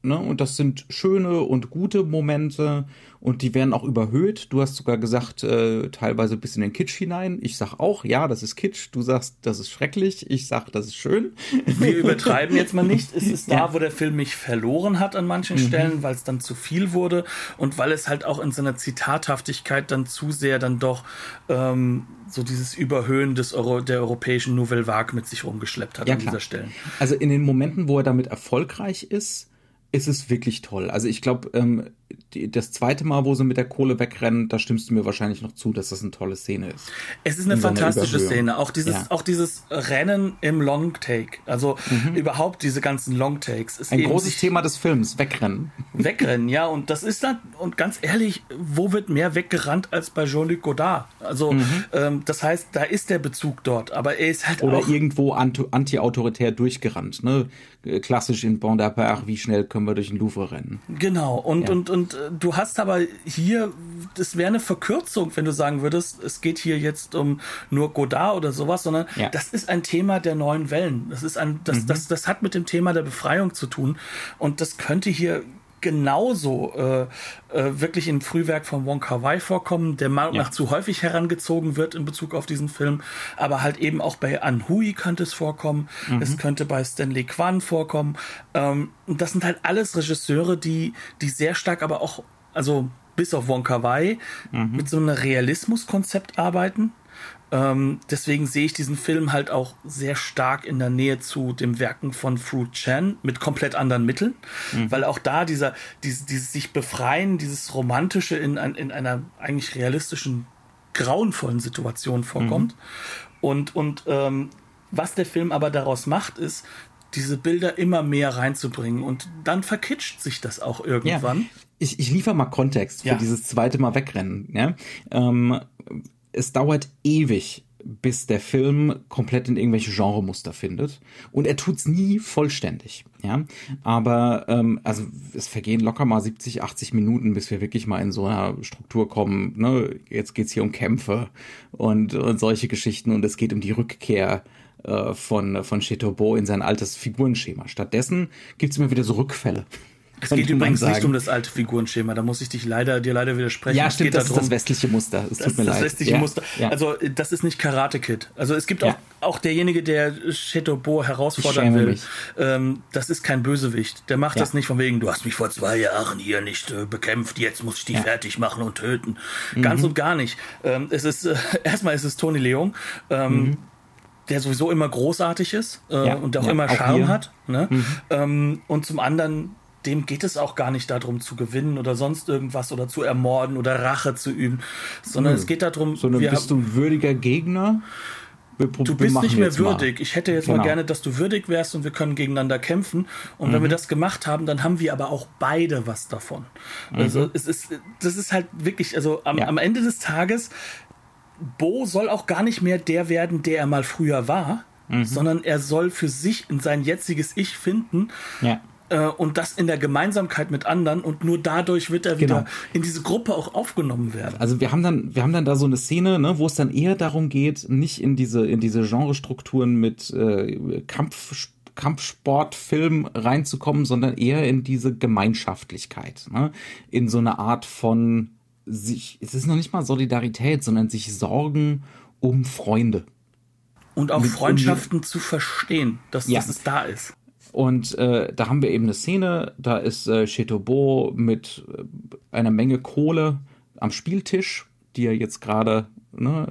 Ne? Und das sind schöne und gute Momente und die werden auch überhöht. Du hast sogar gesagt, äh, teilweise bis in den Kitsch hinein. Ich sag auch, ja, das ist Kitsch. Du sagst, das ist schrecklich. Ich sag, das ist schön. Wir übertreiben jetzt mal nicht. Es ist da, ja. wo der Film mich verloren hat an manchen mhm. Stellen, weil es dann zu viel wurde und weil es halt auch in seiner Zitathaftigkeit dann zu sehr dann doch ähm, so dieses Überhöhen des Euro, der europäischen Nouvelle Vague mit sich rumgeschleppt hat ja, an klar. dieser Stelle. Also in den Momenten, wo er damit erfolgreich ist, ist es wirklich toll. Also ich glaube, ähm, die, das zweite Mal, wo sie mit der Kohle wegrennen, da stimmst du mir wahrscheinlich noch zu, dass das eine tolle Szene ist. Es ist eine fantastische so Szene. Auch dieses, ja. auch dieses Rennen im Long Take. Also mhm. überhaupt diese ganzen Long Takes. Ist Ein großes Thema des Films, wegrennen. Wegrennen, ja. Und das ist dann, und ganz ehrlich, wo wird mehr weggerannt als bei Jean-Luc Godard? Also, mhm. ähm, das heißt, da ist der Bezug dort. Aber er ist halt Oder auch irgendwo anti-autoritär durchgerannt, ne? Klassisch in Bon d'Apart, wie schnell können wir durch den Louvre rennen. Genau. Und, ja. und, und du hast aber hier, das wäre eine Verkürzung, wenn du sagen würdest, es geht hier jetzt um nur Godard oder sowas, sondern ja. das ist ein Thema der neuen Wellen. Das ist ein, das, mhm. das, das hat mit dem Thema der Befreiung zu tun. Und das könnte hier genauso äh, äh, wirklich im Frühwerk von Wong Kar Wai vorkommen, der mal ja. nach zu häufig herangezogen wird in Bezug auf diesen Film, aber halt eben auch bei An Hui könnte es vorkommen, mhm. es könnte bei Stanley Kwan vorkommen. Ähm, das sind halt alles Regisseure, die die sehr stark, aber auch also bis auf Wong Kar Wai mhm. mit so einem Realismuskonzept arbeiten ähm, deswegen sehe ich diesen Film halt auch sehr stark in der Nähe zu dem Werken von Fu Chan mit komplett anderen Mitteln, mhm. weil auch da dieser, dieses, dieses sich befreien, dieses Romantische in, in einer eigentlich realistischen, grauenvollen Situation vorkommt. Mhm. Und, und ähm, was der Film aber daraus macht, ist, diese Bilder immer mehr reinzubringen und dann verkitscht sich das auch irgendwann. Ja. Ich, ich liefere mal Kontext für ja. dieses zweite Mal wegrennen. Ja? Ähm, es dauert ewig, bis der Film komplett in irgendwelche Genremuster findet. Und er tut's nie vollständig. Ja, aber ähm, also es vergehen locker mal 70, 80 Minuten, bis wir wirklich mal in so einer Struktur kommen. Ne? Jetzt geht's hier um Kämpfe und, und solche Geschichten und es geht um die Rückkehr äh, von von Chateaubeau in sein altes Figurenschema. Stattdessen gibt's immer wieder so Rückfälle Es geht übrigens nicht um das alte Figurenschema. Da muss ich dich leider, dir leider widersprechen. Ja, es stimmt, das darum, ist das westliche Muster. Es tut mir das leid. Das westliche ja, Muster. Ja. Also, das ist nicht Karate Kid. Also, es gibt auch, auch derjenige, der Chateau herausfordern will. Ähm, das ist kein Bösewicht. Der macht das nicht von wegen, du hast mich vor zwei Jahren hier nicht äh, bekämpft, jetzt muss ich dich fertig machen und töten. Mhm. Ganz und gar nicht. Ähm, es ist, äh, erstmal ist es Tony Leung. Ähm, mhm der sowieso immer großartig ist äh, ja, und auch ja, immer Charme auch hat. Ne? Mhm. Ähm, und zum anderen, dem geht es auch gar nicht darum zu gewinnen oder sonst irgendwas oder zu ermorden oder Rache zu üben, sondern mhm. es geht darum. Sondern bist du ein würdiger Gegner? Wir, du bist nicht mehr würdig. Mal. Ich hätte jetzt genau. mal gerne, dass du würdig wärst und wir können gegeneinander kämpfen. Und mhm. wenn wir das gemacht haben, dann haben wir aber auch beide was davon. Mhm. Also es ist, das ist halt wirklich, also am, ja. am Ende des Tages Bo soll auch gar nicht mehr der werden, der er mal früher war, mhm. sondern er soll für sich in sein jetziges Ich finden. Ja. Äh, und das in der Gemeinsamkeit mit anderen und nur dadurch wird er wieder genau. in diese Gruppe auch aufgenommen werden. Also wir haben dann, wir haben dann da so eine Szene, ne, wo es dann eher darum geht, nicht in diese, in diese Genrestrukturen mit äh, Kampf, Kampfsportfilm reinzukommen, sondern eher in diese Gemeinschaftlichkeit, ne? in so eine Art von sich, es ist noch nicht mal Solidarität, sondern sich Sorgen um Freunde. Und auch Mit Freundschaften um, zu verstehen, dass, ja. dass es da ist. Und äh, da haben wir eben eine Szene, da ist äh, Chetobo mit äh, einer Menge Kohle am Spieltisch, die er jetzt gerade ne,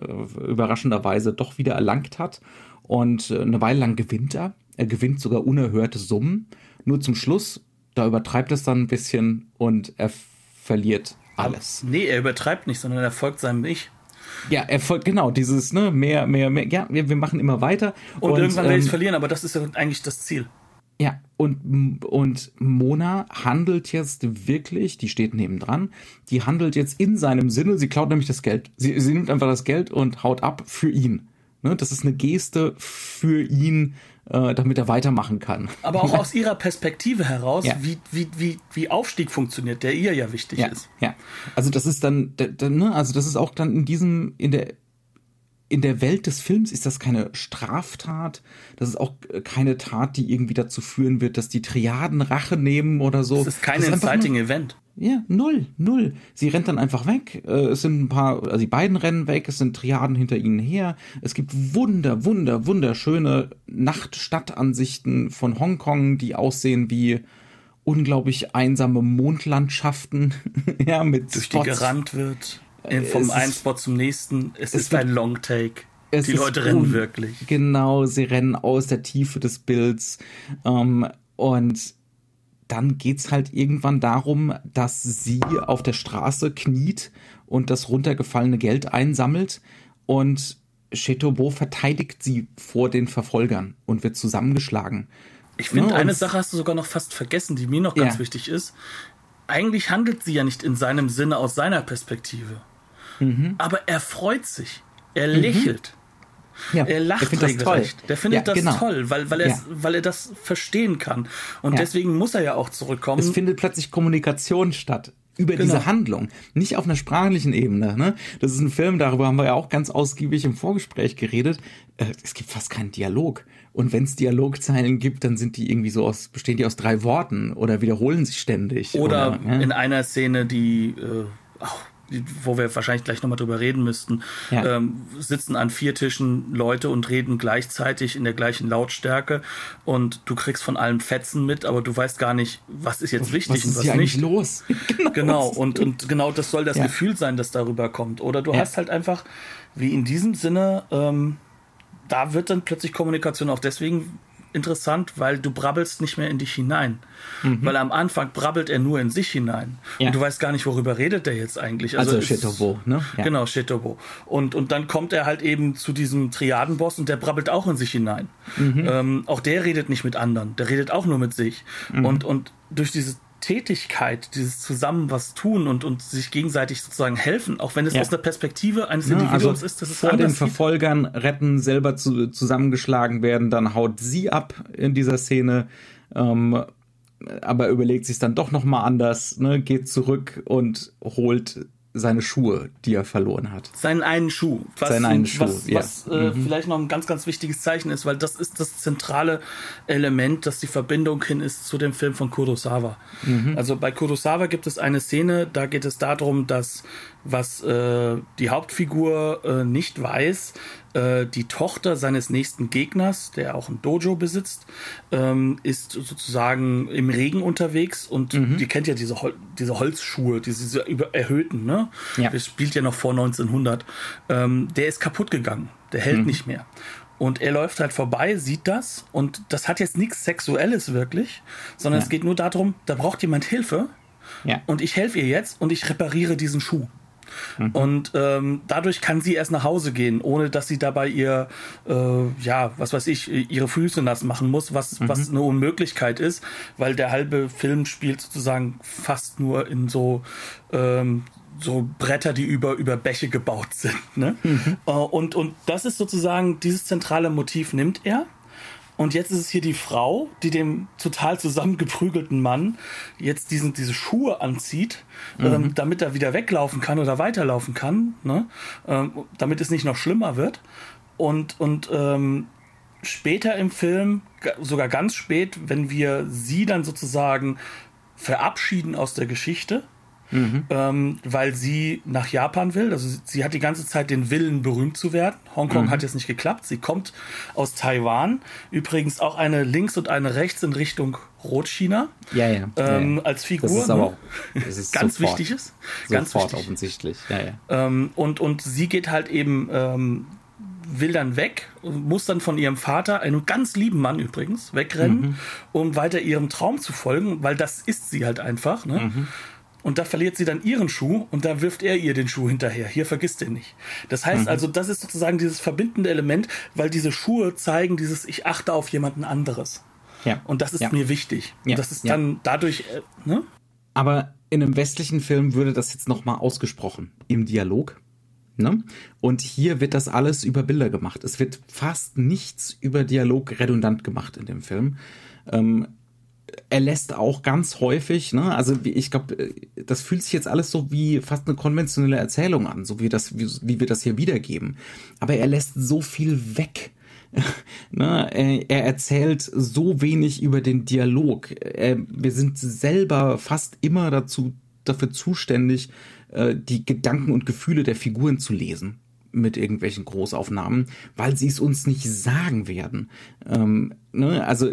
überraschenderweise doch wieder erlangt hat. Und äh, eine Weile lang gewinnt er. Er gewinnt sogar unerhörte Summen. Nur zum Schluss, da übertreibt es dann ein bisschen und er verliert alles. Nee, er übertreibt nicht, sondern er folgt seinem Ich. Ja, er folgt, genau, dieses, ne, mehr, mehr, mehr, ja, wir, wir machen immer weiter. Und, und irgendwann ähm, werde ich verlieren, aber das ist ja eigentlich das Ziel. Ja, und, und Mona handelt jetzt wirklich, die steht nebendran, die handelt jetzt in seinem Sinne, sie klaut nämlich das Geld. Sie, sie nimmt einfach das Geld und haut ab für ihn. Ne, das ist eine Geste für ihn, äh, damit er weitermachen kann. Aber auch aus ihrer Perspektive heraus, ja. wie, wie, wie, wie Aufstieg funktioniert, der ihr ja wichtig ja, ist. Ja, also das ist dann, ne, also das ist auch dann in diesem, in der in der Welt des Films ist das keine Straftat. Das ist auch keine Tat, die irgendwie dazu führen wird, dass die Triaden Rache nehmen oder so. Das ist kein das Inciting Event. Ja, null, null. Sie rennt dann einfach weg. Äh, es sind ein paar, also die beiden rennen weg, es sind Triaden hinter ihnen her. Es gibt wunder, wunder, wunderschöne Nacht-Stadtansichten von Hongkong, die aussehen wie unglaublich einsame Mondlandschaften. ja, mit Durch Spots. die gerannt wird. Äh, vom einen Spot zum nächsten. Es, es ist ein Long Take. die Leute rennen wirklich. Genau, sie rennen aus der Tiefe des Bilds. Ähm, und dann geht's halt irgendwann darum, dass sie auf der Straße kniet und das runtergefallene Geld einsammelt und Chetobo verteidigt sie vor den Verfolgern und wird zusammengeschlagen. Ich finde, ja, eine Sache hast du sogar noch fast vergessen, die mir noch ganz ja. wichtig ist. Eigentlich handelt sie ja nicht in seinem Sinne aus seiner Perspektive. Mhm. Aber er freut sich. Er mhm. lächelt. Ja, er lacht der regelrecht. Das toll. Der findet ja, das genau. toll, weil, weil, er, ja. weil er das verstehen kann. Und deswegen muss er ja auch zurückkommen. Es findet plötzlich Kommunikation statt über genau. diese Handlung, nicht auf einer sprachlichen Ebene. Ne? Das ist ein Film, darüber haben wir ja auch ganz ausgiebig im Vorgespräch geredet. Äh, es gibt fast keinen Dialog. Und wenn es Dialogzeilen gibt, dann sind die irgendwie so aus, bestehen die aus drei Worten oder wiederholen sich ständig. Oder, oder ja? in einer Szene, die äh, auch wo wir wahrscheinlich gleich nochmal drüber reden müssten, ja. ähm, sitzen an vier Tischen Leute und reden gleichzeitig in der gleichen Lautstärke und du kriegst von allem Fetzen mit, aber du weißt gar nicht, was ist jetzt wichtig was und was ist nicht. los? genau. genau, und, und genau das soll das ja. Gefühl sein, das darüber kommt. Oder du ja. hast halt einfach, wie in diesem Sinne, ähm, da wird dann plötzlich Kommunikation auch deswegen interessant, weil du brabbelst nicht mehr in dich hinein. Mhm. Weil am Anfang brabbelt er nur in sich hinein. Ja. Und du weißt gar nicht, worüber redet der jetzt eigentlich. Also, also Chetobo, ne? Ja. Genau, Chetobo. Und, und dann kommt er halt eben zu diesem Triadenboss und der brabbelt auch in sich hinein. Mhm. Ähm, auch der redet nicht mit anderen, der redet auch nur mit sich. Mhm. Und, und durch dieses Tätigkeit, dieses zusammen was tun und, und sich gegenseitig sozusagen helfen, auch wenn es ja. aus der Perspektive eines Individuums ja, also ist, dass es vor den Verfolgern retten, selber zu, zusammengeschlagen werden, dann haut sie ab in dieser Szene, ähm, aber überlegt sich dann doch noch mal anders, ne, geht zurück und holt seine Schuhe, die er verloren hat. Seinen einen Schuh. Was, Seinen einen Schuh, was, ja. was äh, mhm. vielleicht noch ein ganz, ganz wichtiges Zeichen ist, weil das ist das zentrale Element, das die Verbindung hin ist zu dem Film von Kurosawa. Mhm. Also bei Kurosawa gibt es eine Szene, da geht es darum, dass was äh, die Hauptfigur äh, nicht weiß, äh, die Tochter seines nächsten Gegners, der auch ein Dojo besitzt, ähm, ist sozusagen im Regen unterwegs und mhm. die kennt ja diese, Hol diese Holzschuhe, diese, über erhöhten, ne? Ja. Das spielt ja noch vor 1900. Ähm, der ist kaputt gegangen, der hält mhm. nicht mehr. Und er läuft halt vorbei, sieht das und das hat jetzt nichts Sexuelles wirklich, sondern ja. es geht nur darum, da braucht jemand Hilfe ja. und ich helfe ihr jetzt und ich repariere diesen Schuh. Mhm. Und ähm, dadurch kann sie erst nach Hause gehen, ohne dass sie dabei ihr, äh, ja, was weiß ich, ihre Füße nass machen muss, was, mhm. was eine Unmöglichkeit ist, weil der halbe Film spielt sozusagen fast nur in so ähm, so Bretter, die über, über Bäche gebaut sind. Ne? Mhm. Äh, und, und das ist sozusagen, dieses zentrale Motiv nimmt er und jetzt ist es hier die Frau, die dem total zusammengeprügelten Mann jetzt diesen, diese Schuhe anzieht, mhm. ähm, damit er wieder weglaufen kann oder weiterlaufen kann, ne? ähm, damit es nicht noch schlimmer wird. Und, und ähm, später im Film, sogar ganz spät, wenn wir sie dann sozusagen verabschieden aus der Geschichte, Mhm. Ähm, weil sie nach Japan will. Also sie, sie, hat die ganze Zeit den Willen, berühmt zu werden. Hongkong mhm. hat jetzt nicht geklappt. Sie kommt aus Taiwan. Übrigens auch eine links und eine rechts in Richtung Rotchina. Ja, ja. Ähm, ja, Als Figur. Das ist aber auch, das ist ganz sofort, wichtiges. Ganz sofort wichtig. offensichtlich. Ja, ja. Ähm, und, und sie geht halt eben ähm, will dann weg, muss dann von ihrem Vater, einem ganz lieben Mann übrigens, wegrennen, mhm. um weiter ihrem Traum zu folgen, weil das ist sie halt einfach. Ne? Mhm. Und da verliert sie dann ihren Schuh und da wirft er ihr den Schuh hinterher. Hier vergisst den nicht. Das heißt mhm. also, das ist sozusagen dieses verbindende Element, weil diese Schuhe zeigen dieses Ich achte auf jemanden anderes. Ja. Und das ist ja. mir wichtig. Ja. Und das ist dann ja. dadurch, äh, ne? Aber in einem westlichen Film würde das jetzt nochmal ausgesprochen im Dialog. Ne? Und hier wird das alles über Bilder gemacht. Es wird fast nichts über Dialog redundant gemacht in dem Film. Ähm, er lässt auch ganz häufig, ne, also ich glaube, das fühlt sich jetzt alles so wie fast eine konventionelle Erzählung an, so wie das, wie, wie wir das hier wiedergeben. Aber er lässt so viel weg. ne, er, er, erzählt so wenig über den Dialog. Wir sind selber fast immer dazu dafür zuständig, äh, die Gedanken und Gefühle der Figuren zu lesen mit irgendwelchen Großaufnahmen, weil sie es uns nicht sagen werden. Ähm, ne? Also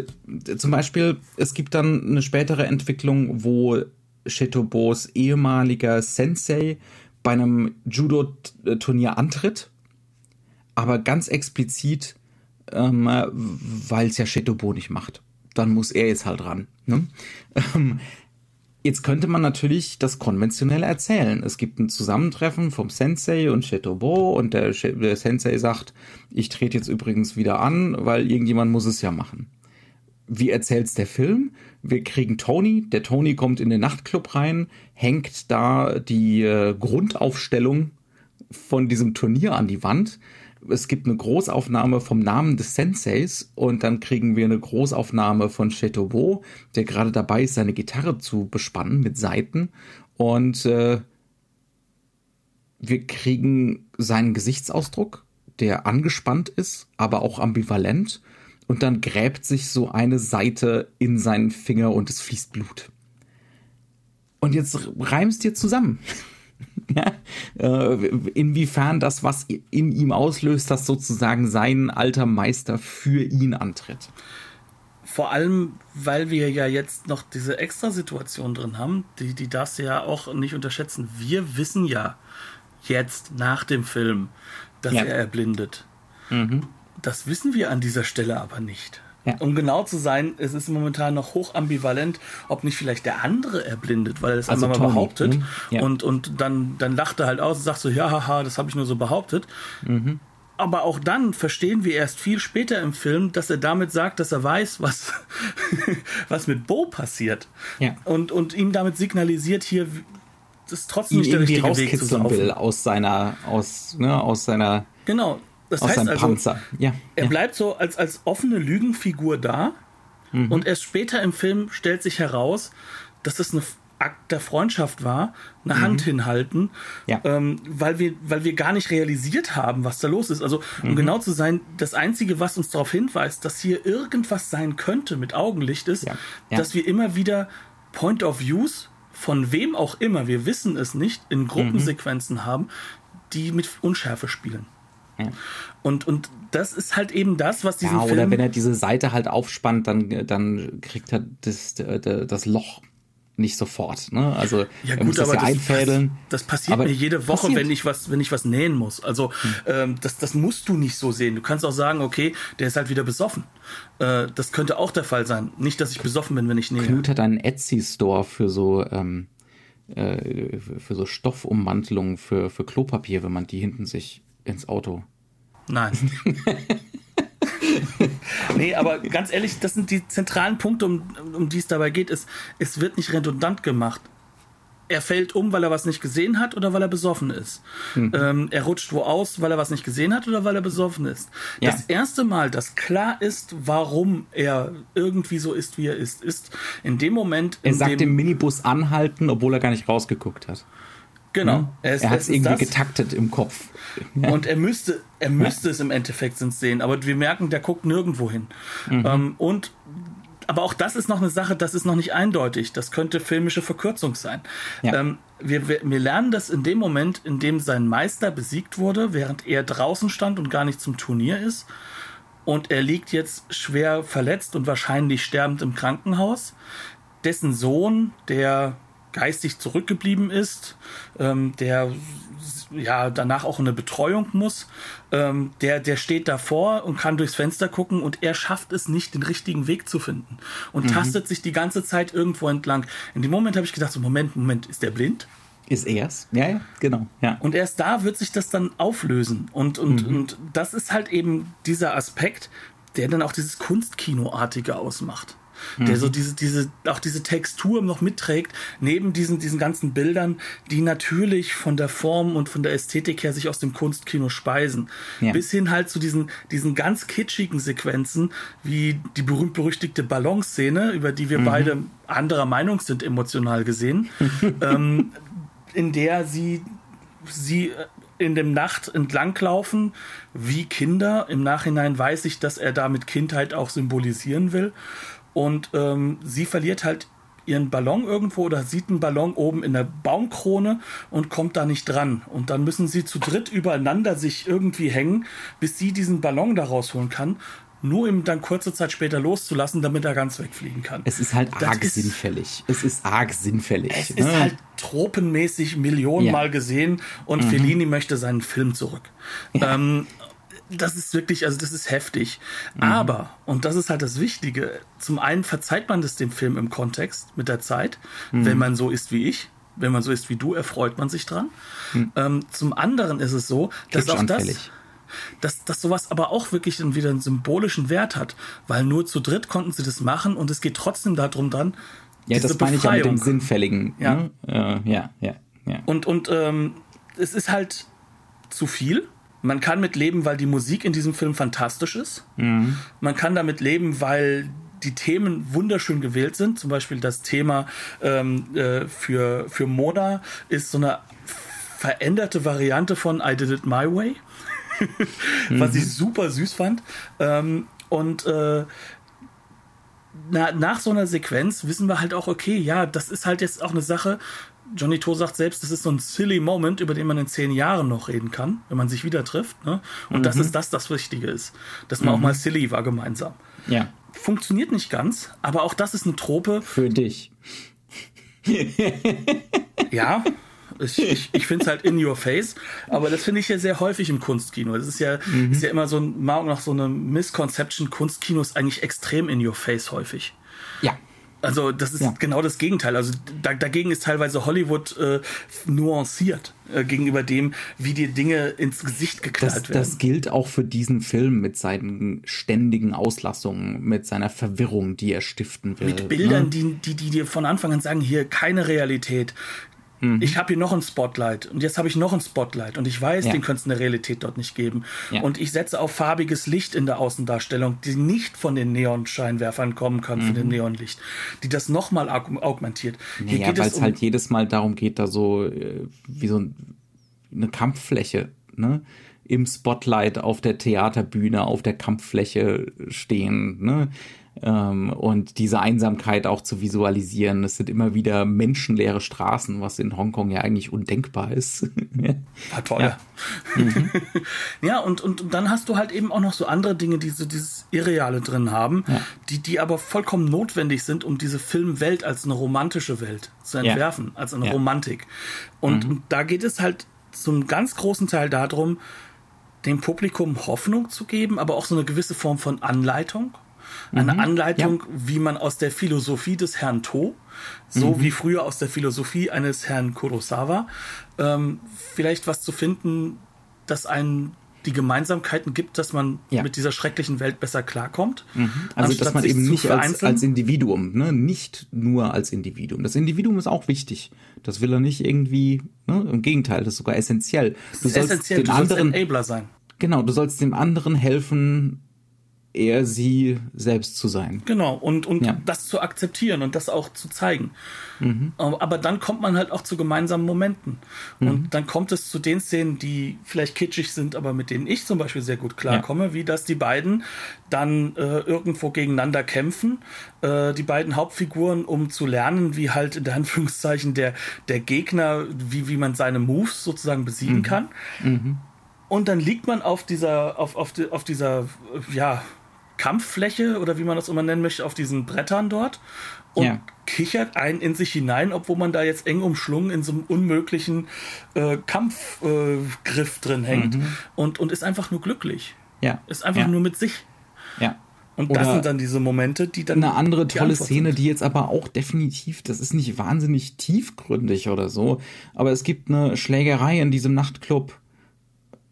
zum Beispiel, es gibt dann eine spätere Entwicklung, wo Shetobos ehemaliger Sensei bei einem Judo-Turnier antritt, aber ganz explizit, ähm, weil es ja Shetobo nicht macht. Dann muss er jetzt halt ran. Ne? Ähm, Jetzt könnte man natürlich das konventionell erzählen. Es gibt ein Zusammentreffen vom Sensei und Shetobo und der, der Sensei sagt, ich trete jetzt übrigens wieder an, weil irgendjemand muss es ja machen. Wie erzählt's der Film? Wir kriegen Tony, der Tony kommt in den Nachtclub rein, hängt da die äh, Grundaufstellung von diesem Turnier an die Wand es gibt eine Großaufnahme vom Namen des Senseis und dann kriegen wir eine Großaufnahme von Chetobo, der gerade dabei ist, seine Gitarre zu bespannen mit Saiten und äh, wir kriegen seinen Gesichtsausdruck, der angespannt ist, aber auch ambivalent und dann gräbt sich so eine Seite in seinen Finger und es fließt Blut. Und jetzt reimst dir zusammen. Ja, äh, inwiefern das, was in ihm auslöst, dass sozusagen sein alter Meister für ihn antritt. Vor allem, weil wir ja jetzt noch diese Extrasituation drin haben, die, die darfst du ja auch nicht unterschätzen. Wir wissen ja jetzt nach dem Film, dass ja. er erblindet. Mhm. Das wissen wir an dieser Stelle aber nicht. Ja. Um genau zu sein, es ist momentan noch hoch ambivalent, ob nicht vielleicht der andere erblindet, weil er es also einmal mal behauptet. Mhm. Ja. Und, und dann, dann lacht er halt aus und sagt so, ja, haha, das habe ich nur so behauptet. Mhm. Aber auch dann verstehen wir erst viel später im Film, dass er damit sagt, dass er weiß, was, was mit Bo passiert. Ja. Und, und ihm damit signalisiert, hier das ist trotzdem nicht der richtige Weg zu laufen. will aus seiner, aus, ne, aus seiner genau. Das aus heißt seinem also, Panzer. Ja, er ja. bleibt so als, als offene Lügenfigur da mhm. und erst später im Film stellt sich heraus, dass das eine Akt der Freundschaft war, eine mhm. Hand hinhalten, ja. ähm, weil, wir, weil wir gar nicht realisiert haben, was da los ist. Also, um mhm. genau zu sein, das Einzige, was uns darauf hinweist, dass hier irgendwas sein könnte mit Augenlicht, ist, dass wir immer wieder Point of Views von wem auch immer, wir wissen es nicht, in Gruppensequenzen mhm. haben, die mit Unschärfe spielen. Ja. Und, und das ist halt eben das, was diesen ja, oder Film... wenn er diese Seite halt aufspannt, dann, dann kriegt er das, das Loch nicht sofort. Ne? Also ja, gut, er muss das ja einfädeln. Das, das passiert mir jede Woche, passiert. wenn ich was, wenn ich was nähen muss. Also hm. ähm, das, das musst du nicht so sehen. Du kannst auch sagen, okay, der ist halt wieder besoffen. Äh, das könnte auch der Fall sein. Nicht, dass ich besoffen bin, wenn ich nähe. Knut hat einen Etsy-Store für so ähm, äh, für so Stoffummantelungen für, für Klopapier, wenn man die hinten sich ins Auto. Nein. nee, aber ganz ehrlich, das sind die zentralen Punkte, um, um die es dabei geht. Es, es wird nicht redundant gemacht. Er fällt um, weil er was nicht gesehen hat oder weil er besoffen ist. Mhm. Ähm, er rutscht wo aus, weil er was nicht gesehen hat oder weil er besoffen ist. Ja. Das erste Mal, dass klar ist, warum er irgendwie so ist, wie er ist, ist in dem Moment. Er sagt dem Minibus anhalten, obwohl er gar nicht rausgeguckt hat. Genau. Ne? Er, er hat es irgendwie das. getaktet im Kopf. Ja. Und er müsste, er müsste ja. es im Endeffekt sehen, aber wir merken, der guckt nirgendwo hin. Mhm. Ähm, und aber auch das ist noch eine Sache, das ist noch nicht eindeutig. Das könnte filmische Verkürzung sein. Ja. Ähm, wir, wir, wir, lernen das in dem Moment, in dem sein Meister besiegt wurde, während er draußen stand und gar nicht zum Turnier ist. Und er liegt jetzt schwer verletzt und wahrscheinlich sterbend im Krankenhaus. Dessen Sohn, der geistig zurückgeblieben ist, ähm, der ja danach auch eine Betreuung muss, ähm, der, der steht davor und kann durchs Fenster gucken und er schafft es nicht, den richtigen Weg zu finden und mhm. tastet sich die ganze Zeit irgendwo entlang. In dem Moment habe ich gedacht, so Moment, Moment, ist der blind? Ist er's? Ja, ja, genau. Ja. Und erst da wird sich das dann auflösen. Und, und, mhm. und das ist halt eben dieser Aspekt, der dann auch dieses Kunstkinoartige ausmacht der mhm. so diese, diese, auch diese Textur noch mitträgt, neben diesen, diesen ganzen Bildern, die natürlich von der Form und von der Ästhetik her sich aus dem Kunstkino speisen. Ja. Bis hin halt zu diesen, diesen ganz kitschigen Sequenzen, wie die berühmt-berüchtigte Ballonszene, über die wir mhm. beide anderer Meinung sind, emotional gesehen, ähm, in der sie, sie in dem Nacht entlanglaufen, wie Kinder. Im Nachhinein weiß ich, dass er damit Kindheit auch symbolisieren will. Und ähm, sie verliert halt ihren Ballon irgendwo oder sieht einen Ballon oben in der Baumkrone und kommt da nicht dran. Und dann müssen sie zu dritt übereinander sich irgendwie hängen, bis sie diesen Ballon da rausholen kann. Nur ihm dann kurze Zeit später loszulassen, damit er ganz wegfliegen kann. Es ist halt arg ist, sinnfällig. Es ist arg sinnfällig. Es ne? ist halt tropenmäßig millionenmal ja. gesehen und mhm. Fellini möchte seinen Film zurück. Ja. Ähm, das ist wirklich, also das ist heftig. Mhm. Aber, und das ist halt das Wichtige, zum einen verzeiht man das dem Film im Kontext mit der Zeit, mhm. wenn man so ist wie ich. Wenn man so ist wie du, erfreut man sich dran. Mhm. Ähm, zum anderen ist es so, dass auch das, dass, dass sowas aber auch wirklich dann wieder einen symbolischen Wert hat, weil nur zu dritt konnten sie das machen und es geht trotzdem darum dann. Ja, das meine ich ja mit dem Sinnfälligen. Ja, ne? äh, ja, ja, ja. Und, und ähm, es ist halt zu viel man kann mit leben, weil die Musik in diesem Film fantastisch ist. Mhm. Man kann damit leben, weil die Themen wunderschön gewählt sind. Zum Beispiel das Thema ähm, äh, für, für Mona ist so eine veränderte Variante von I Did It My Way, was mhm. ich super süß fand. Ähm, und äh, na, nach so einer Sequenz wissen wir halt auch, okay, ja, das ist halt jetzt auch eine Sache, Johnny To sagt selbst, das ist so ein silly Moment, über den man in zehn Jahren noch reden kann, wenn man sich wieder trifft. Ne? Und mhm. das ist das, das Wichtige ist. Dass man mhm. auch mal silly war gemeinsam. Ja. Funktioniert nicht ganz, aber auch das ist eine Trope. Für dich. ja. Ich, ich, ich finde es halt in your face, aber das finde ich ja sehr häufig im Kunstkino. Das ist ja, mhm. ist ja immer so ein, nach so eine Misconception. Kunstkino ist eigentlich extrem in your face häufig. Ja. Also das ist ja. genau das Gegenteil. Also da, dagegen ist teilweise Hollywood äh, nuanciert äh, gegenüber dem, wie die Dinge ins Gesicht geknallt das, werden. Das gilt auch für diesen Film mit seinen ständigen Auslassungen, mit seiner Verwirrung, die er stiften will. Mit Bildern, ne? die, die, die dir von Anfang an sagen, hier keine Realität, Mhm. Ich habe hier noch ein Spotlight und jetzt habe ich noch ein Spotlight und ich weiß, ja. den könnte es in der Realität dort nicht geben. Ja. Und ich setze auf farbiges Licht in der Außendarstellung, die nicht von den Neonscheinwerfern kommen können, mhm. von dem mhm. Neonlicht, die das nochmal aug augmentiert. Hier ja, weil es um halt jedes Mal darum geht, da so äh, wie so eine Kampffläche, ne? im Spotlight auf der Theaterbühne, auf der Kampffläche stehen. Ne? Ähm, und diese Einsamkeit auch zu visualisieren. Es sind immer wieder menschenleere Straßen, was in Hongkong ja eigentlich undenkbar ist. War toll. Ja, mhm. ja und, und, und dann hast du halt eben auch noch so andere Dinge, die so dieses Irreale drin haben, ja. die, die aber vollkommen notwendig sind, um diese Filmwelt als eine romantische Welt zu entwerfen, ja. als eine Romantik. Und, mhm. und da geht es halt zum ganz großen Teil darum, dem Publikum Hoffnung zu geben, aber auch so eine gewisse Form von Anleitung eine mhm, Anleitung, ja. wie man aus der Philosophie des Herrn To, so mhm. wie früher aus der Philosophie eines Herrn Kurosawa, ähm, vielleicht was zu finden, das einen die Gemeinsamkeiten gibt, dass man ja. mit dieser schrecklichen Welt besser klarkommt. Mhm. Also dass man eben nicht als, als, Individuum, ne? nicht nur als Individuum. Das Individuum ist auch wichtig. Das will er nicht irgendwie, ne? im Gegenteil, das ist sogar essentiell. Du sollst essentiell, den du anderen, Enabler sein. Genau, du sollst dem anderen helfen, eher sie selbst zu sein. Genau, und, und ja. das zu akzeptieren und das auch zu zeigen. Mhm. Aber dann kommt man halt auch zu gemeinsamen Momenten. Mhm. Und dann kommt es zu den Szenen, die vielleicht kitschig sind, aber mit denen ich zum Beispiel sehr gut klarkomme, ja. wie dass die beiden dann äh, irgendwo gegeneinander kämpfen, äh, die beiden Hauptfiguren, um zu lernen, wie halt in der Anführungszeichen der, der Gegner, wie, wie man seine Moves sozusagen besiegen mhm. kann. Mhm. Und dann liegt man auf dieser, auf, auf, auf dieser, ja, Kampffläche oder wie man das immer nennen möchte, auf diesen Brettern dort und ja. kichert einen in sich hinein, obwohl man da jetzt eng umschlungen in so einem unmöglichen äh, Kampfgriff äh, drin hängt mhm. und, und ist einfach nur glücklich. Ja. Ist einfach ja. nur mit sich. Ja. Und Oder das sind dann diese Momente, die dann. Eine andere tolle Szene, die jetzt aber auch definitiv, das ist nicht wahnsinnig tiefgründig oder so, aber es gibt eine Schlägerei in diesem Nachtclub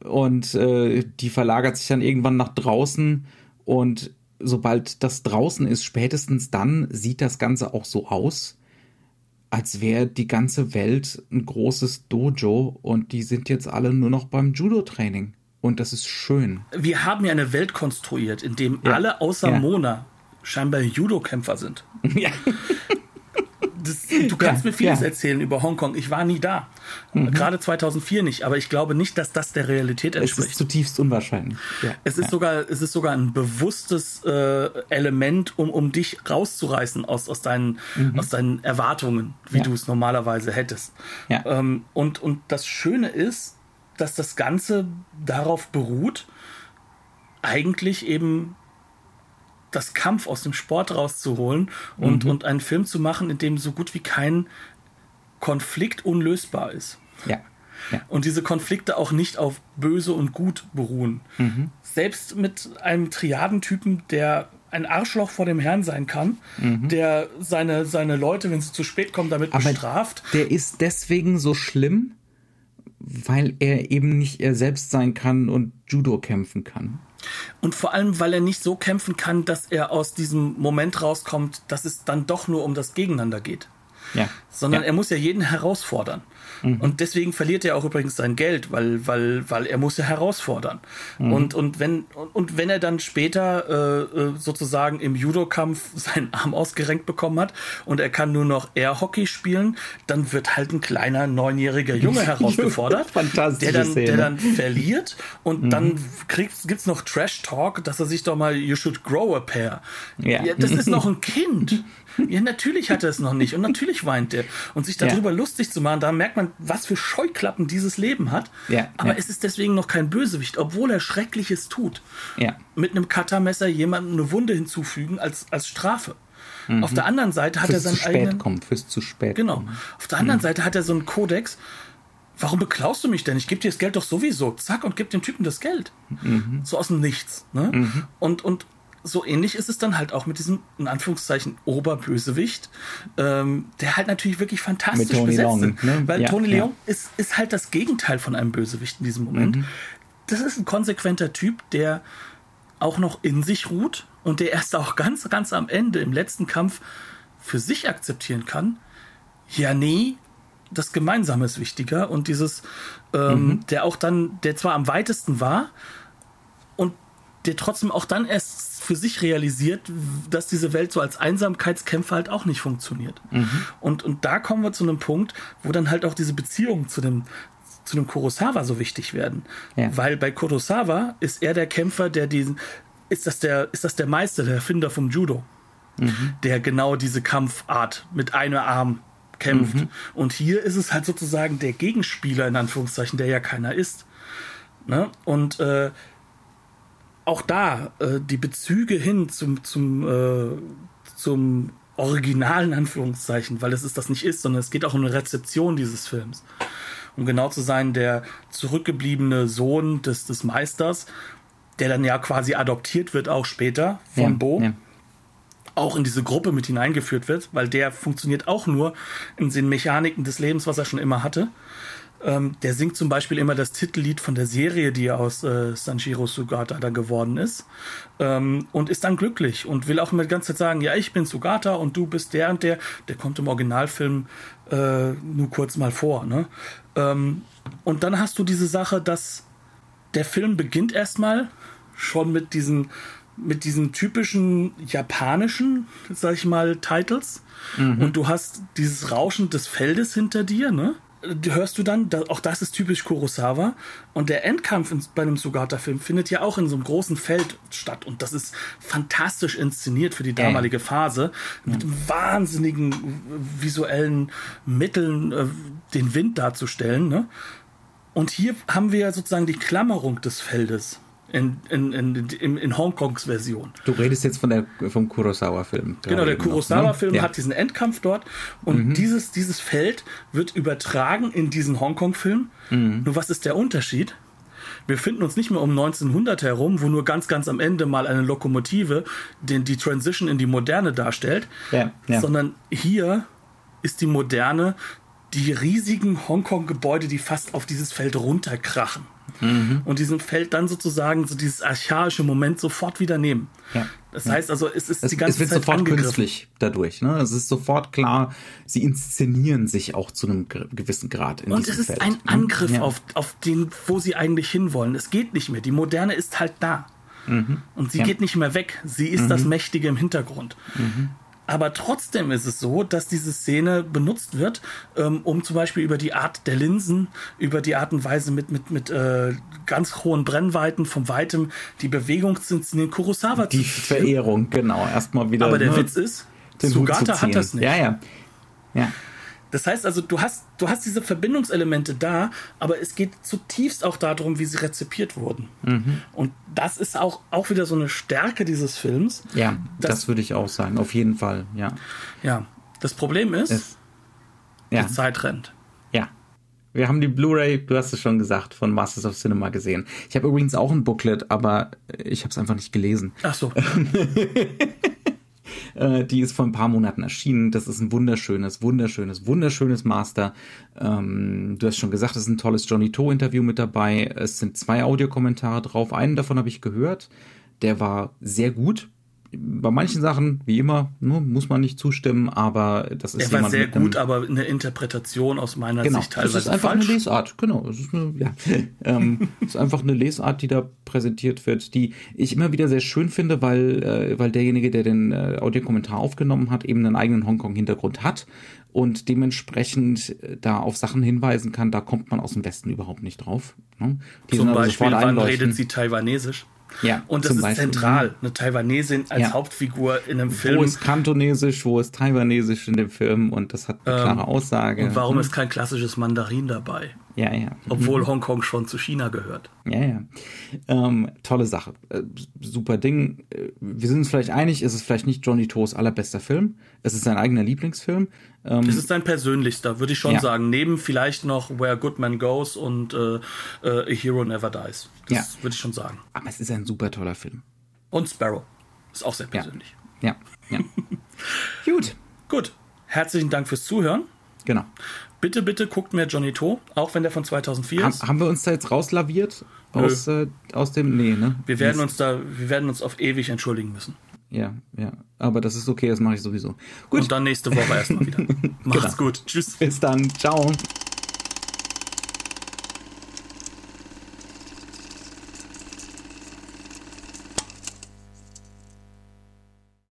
und äh, die verlagert sich dann irgendwann nach draußen und sobald das draußen ist, spätestens dann sieht das Ganze auch so aus, als wäre die ganze Welt ein großes Dojo und die sind jetzt alle nur noch beim Judo-Training. Und das ist schön. Wir haben ja eine Welt konstruiert, in dem ja. alle außer ja. Mona scheinbar Judo-Kämpfer sind. Ja das, du kannst ja, mir vieles ja. erzählen über Hongkong. Ich war nie da. Mhm. Gerade 2004 nicht. Aber ich glaube nicht, dass das der Realität entspricht. Es ist zutiefst unwahrscheinlich. Ja. Es, ist sogar, es ist sogar ein bewusstes äh, Element, um, um dich rauszureißen aus, aus, deinen, mhm. aus deinen Erwartungen, wie du es normalerweise hättest. Ähm, und, und das Schöne ist, dass das Ganze darauf beruht, eigentlich eben das Kampf aus dem Sport rauszuholen und, mhm. und einen Film zu machen, in dem so gut wie kein Konflikt unlösbar ist. Ja. ja. Und diese Konflikte auch nicht auf böse und gut beruhen. Mhm. Selbst mit einem Triadentypen, der ein Arschloch vor dem Herrn sein kann, mhm. der seine, seine Leute, wenn sie zu spät kommen, damit Aber bestraft. Der ist deswegen so schlimm, weil er eben nicht er selbst sein kann und Judo kämpfen kann. Und vor allem, weil er nicht so kämpfen kann, dass er aus diesem Moment rauskommt, dass es dann doch nur um das Gegeneinander geht. Ja. Sondern ja. er muss ja jeden herausfordern. Mhm. Und deswegen verliert er auch übrigens sein Geld, weil, weil, weil er muss ja herausfordern. Mhm. Und, und, wenn, und wenn er dann später äh, äh sozusagen im Judo-Kampf seinen Arm ausgerenkt bekommen hat und er kann nur noch Air-Hockey spielen, dann wird halt ein kleiner neunjähriger Junge herausgefordert, der, dann, der dann verliert und mhm. dann gibt es noch Trash-Talk, dass er sich doch mal You should grow a pair. Ja. ja das ist noch ein Kind. Ja, natürlich hat er es noch nicht und natürlich weint er. Und sich darüber ja. lustig zu machen, da merkt man, was für Scheuklappen dieses Leben hat. Ja, Aber ja. es ist deswegen noch kein Bösewicht, obwohl er Schreckliches tut. Ja. Mit einem Cuttermesser jemandem eine Wunde hinzufügen als, als Strafe. Mhm. Auf der anderen Seite hat fürs er seinen zu spät eigenen. Kommt, fürs zu spät. Genau. Auf der anderen mhm. Seite hat er so einen Kodex. Warum beklaust du mich denn? Ich gebe dir das Geld doch sowieso. Zack, und gib dem Typen das Geld. Mhm. So aus dem Nichts. Ne? Mhm. Und, und so ähnlich ist es dann halt auch mit diesem, in Anführungszeichen, Oberbösewicht, ähm, der halt natürlich wirklich fantastisch mit Tony besetzt Long, ist. Ne? Weil ja, Tony ja. Leon ist, ist halt das Gegenteil von einem Bösewicht in diesem Moment. Mhm. Das ist ein konsequenter Typ, der auch noch in sich ruht und der erst auch ganz, ganz am Ende im letzten Kampf für sich akzeptieren kann, ja, nee, das Gemeinsame ist wichtiger und dieses, ähm, mhm. der auch dann, der zwar am weitesten war und der trotzdem auch dann erst für sich realisiert, dass diese Welt so als Einsamkeitskämpfer halt auch nicht funktioniert. Mhm. Und, und da kommen wir zu einem Punkt, wo dann halt auch diese Beziehungen zu dem, zu dem Kurosawa so wichtig werden. Ja. Weil bei Kurosawa ist er der Kämpfer, der diesen, ist das der, ist das der Meister, der Erfinder vom Judo, mhm. der genau diese Kampfart mit einem Arm kämpft. Mhm. Und hier ist es halt sozusagen der Gegenspieler, in Anführungszeichen, der ja keiner ist. Ne? Und äh, auch da äh, die Bezüge hin zum, zum, äh, zum Originalen, Anführungszeichen, weil es ist das nicht ist, sondern es geht auch um eine Rezeption dieses Films. Um genau zu sein, der zurückgebliebene Sohn des, des Meisters, der dann ja quasi adoptiert wird, auch später von ja, Bo. Ja auch in diese Gruppe mit hineingeführt wird, weil der funktioniert auch nur in den Mechaniken des Lebens, was er schon immer hatte. Ähm, der singt zum Beispiel immer das Titellied von der Serie, die aus äh, Sanjiro Sugata da geworden ist. Ähm, und ist dann glücklich und will auch immer die ganze Zeit sagen, ja, ich bin Sugata und du bist der und der. Der kommt im Originalfilm äh, nur kurz mal vor. Ne? Ähm, und dann hast du diese Sache, dass der Film beginnt erstmal schon mit diesen mit diesen typischen japanischen, sag ich mal, Titles. Mhm. Und du hast dieses Rauschen des Feldes hinter dir, ne? Hörst du dann, auch das ist typisch Kurosawa. Und der Endkampf bei einem Sugata-Film findet ja auch in so einem großen Feld statt. Und das ist fantastisch inszeniert für die damalige Phase. Mit wahnsinnigen visuellen Mitteln äh, den Wind darzustellen. Ne? Und hier haben wir sozusagen die Klammerung des Feldes in, in, in, in, Hongkongs Version. Du redest jetzt von der, vom Kurosawa-Film. Genau, der Kurosawa-Film ne? ja. hat diesen Endkampf dort und mhm. dieses, dieses Feld wird übertragen in diesen Hongkong-Film. Mhm. Nur was ist der Unterschied? Wir finden uns nicht mehr um 1900 herum, wo nur ganz, ganz am Ende mal eine Lokomotive den, die Transition in die Moderne darstellt, ja, ja. sondern hier ist die Moderne die riesigen Hongkong-Gebäude, die fast auf dieses Feld runterkrachen mhm. und diesem Feld dann sozusagen so dieses archaische Moment sofort wieder nehmen. Ja. Das heißt also, es ist es, die ganze Zeit. Es wird sofort künstlich dadurch. Ne? Es ist sofort klar, sie inszenieren sich auch zu einem gewissen Grad. In und es ist Feld, ein ne? Angriff ja. auf, auf den, wo sie eigentlich hinwollen. Es geht nicht mehr. Die Moderne ist halt da. Mhm. Und sie ja. geht nicht mehr weg. Sie ist mhm. das Mächtige im Hintergrund. Mhm. Aber trotzdem ist es so, dass diese Szene benutzt wird, ähm, um zum Beispiel über die Art der Linsen, über die Art und Weise mit, mit, mit äh, ganz hohen Brennweiten vom Weitem die Bewegung zu inszenieren, Kurosawa die Verehrung, genau. Erstmal wieder. Aber der Witz ist, Sugata hat das nicht. Ja, ja. Ja. Das heißt also, du hast, du hast diese Verbindungselemente da, aber es geht zutiefst auch darum, wie sie rezipiert wurden. Mhm. Und das ist auch, auch wieder so eine Stärke dieses Films. Ja, das würde ich auch sagen, auf jeden Fall, ja. Ja, das Problem ist, es, ja. die Zeit rennt. Ja. Wir haben die Blu-ray, du hast es schon gesagt, von Masters of Cinema gesehen. Ich habe übrigens auch ein Booklet, aber ich habe es einfach nicht gelesen. Ach so. Äh, die ist vor ein paar Monaten erschienen. Das ist ein wunderschönes, wunderschönes, wunderschönes Master. Ähm, du hast schon gesagt, es ist ein tolles Johnny To Interview mit dabei. Es sind zwei Audiokommentare drauf. Einen davon habe ich gehört. Der war sehr gut bei manchen Sachen, wie immer, ne, muss man nicht zustimmen, aber das ist Er war sehr gut, aber eine Interpretation aus meiner genau, Sicht teilweise Das ist einfach falsch. eine Lesart, genau. Es ist, eine, ja, ähm, ist einfach eine Lesart, die da präsentiert wird, die ich immer wieder sehr schön finde, weil, äh, weil derjenige, der den äh, Audiokommentar aufgenommen hat, eben einen eigenen Hongkong-Hintergrund hat und dementsprechend äh, da auf Sachen hinweisen kann, da kommt man aus dem Westen überhaupt nicht drauf. Ne? Zum also Beispiel, wann redet sie Taiwanesisch? Ja, und das ist Beispiel. zentral. Eine Taiwanesin als ja. Hauptfigur in einem Film. Wo ist Kantonesisch, wo ist Taiwanesisch in dem Film und das hat eine ähm, klare Aussage. Und warum hm. ist kein klassisches Mandarin dabei? Ja, ja. Obwohl mhm. Hongkong schon zu China gehört. Ja, ja. Ähm, tolle Sache. Äh, super Ding. Äh, wir sind uns vielleicht einig, es ist vielleicht nicht Johnny Toes allerbester Film. Es ist sein eigener Lieblingsfilm. Ähm, es ist sein persönlichster, würde ich schon ja. sagen. Neben vielleicht noch Where Good Man Goes und äh, äh, A Hero Never Dies. Das ja. würde ich schon sagen. Aber es ist ein super toller Film. Und Sparrow. Ist auch sehr persönlich. Ja, ja. ja. Gut. Gut. Herzlichen Dank fürs Zuhören. Genau. Bitte, bitte guckt mir Johnny To, auch wenn der von 2004 ha ist. Haben wir uns da jetzt rauslaviert? Aus, äh, aus dem. Nee, ne? Wir werden uns da, wir werden uns auf ewig entschuldigen müssen. Ja, ja. Aber das ist okay, das mache ich sowieso. Gut. Und dann nächste Woche erstmal wieder. Macht's genau. gut. Tschüss. Bis dann. Ciao.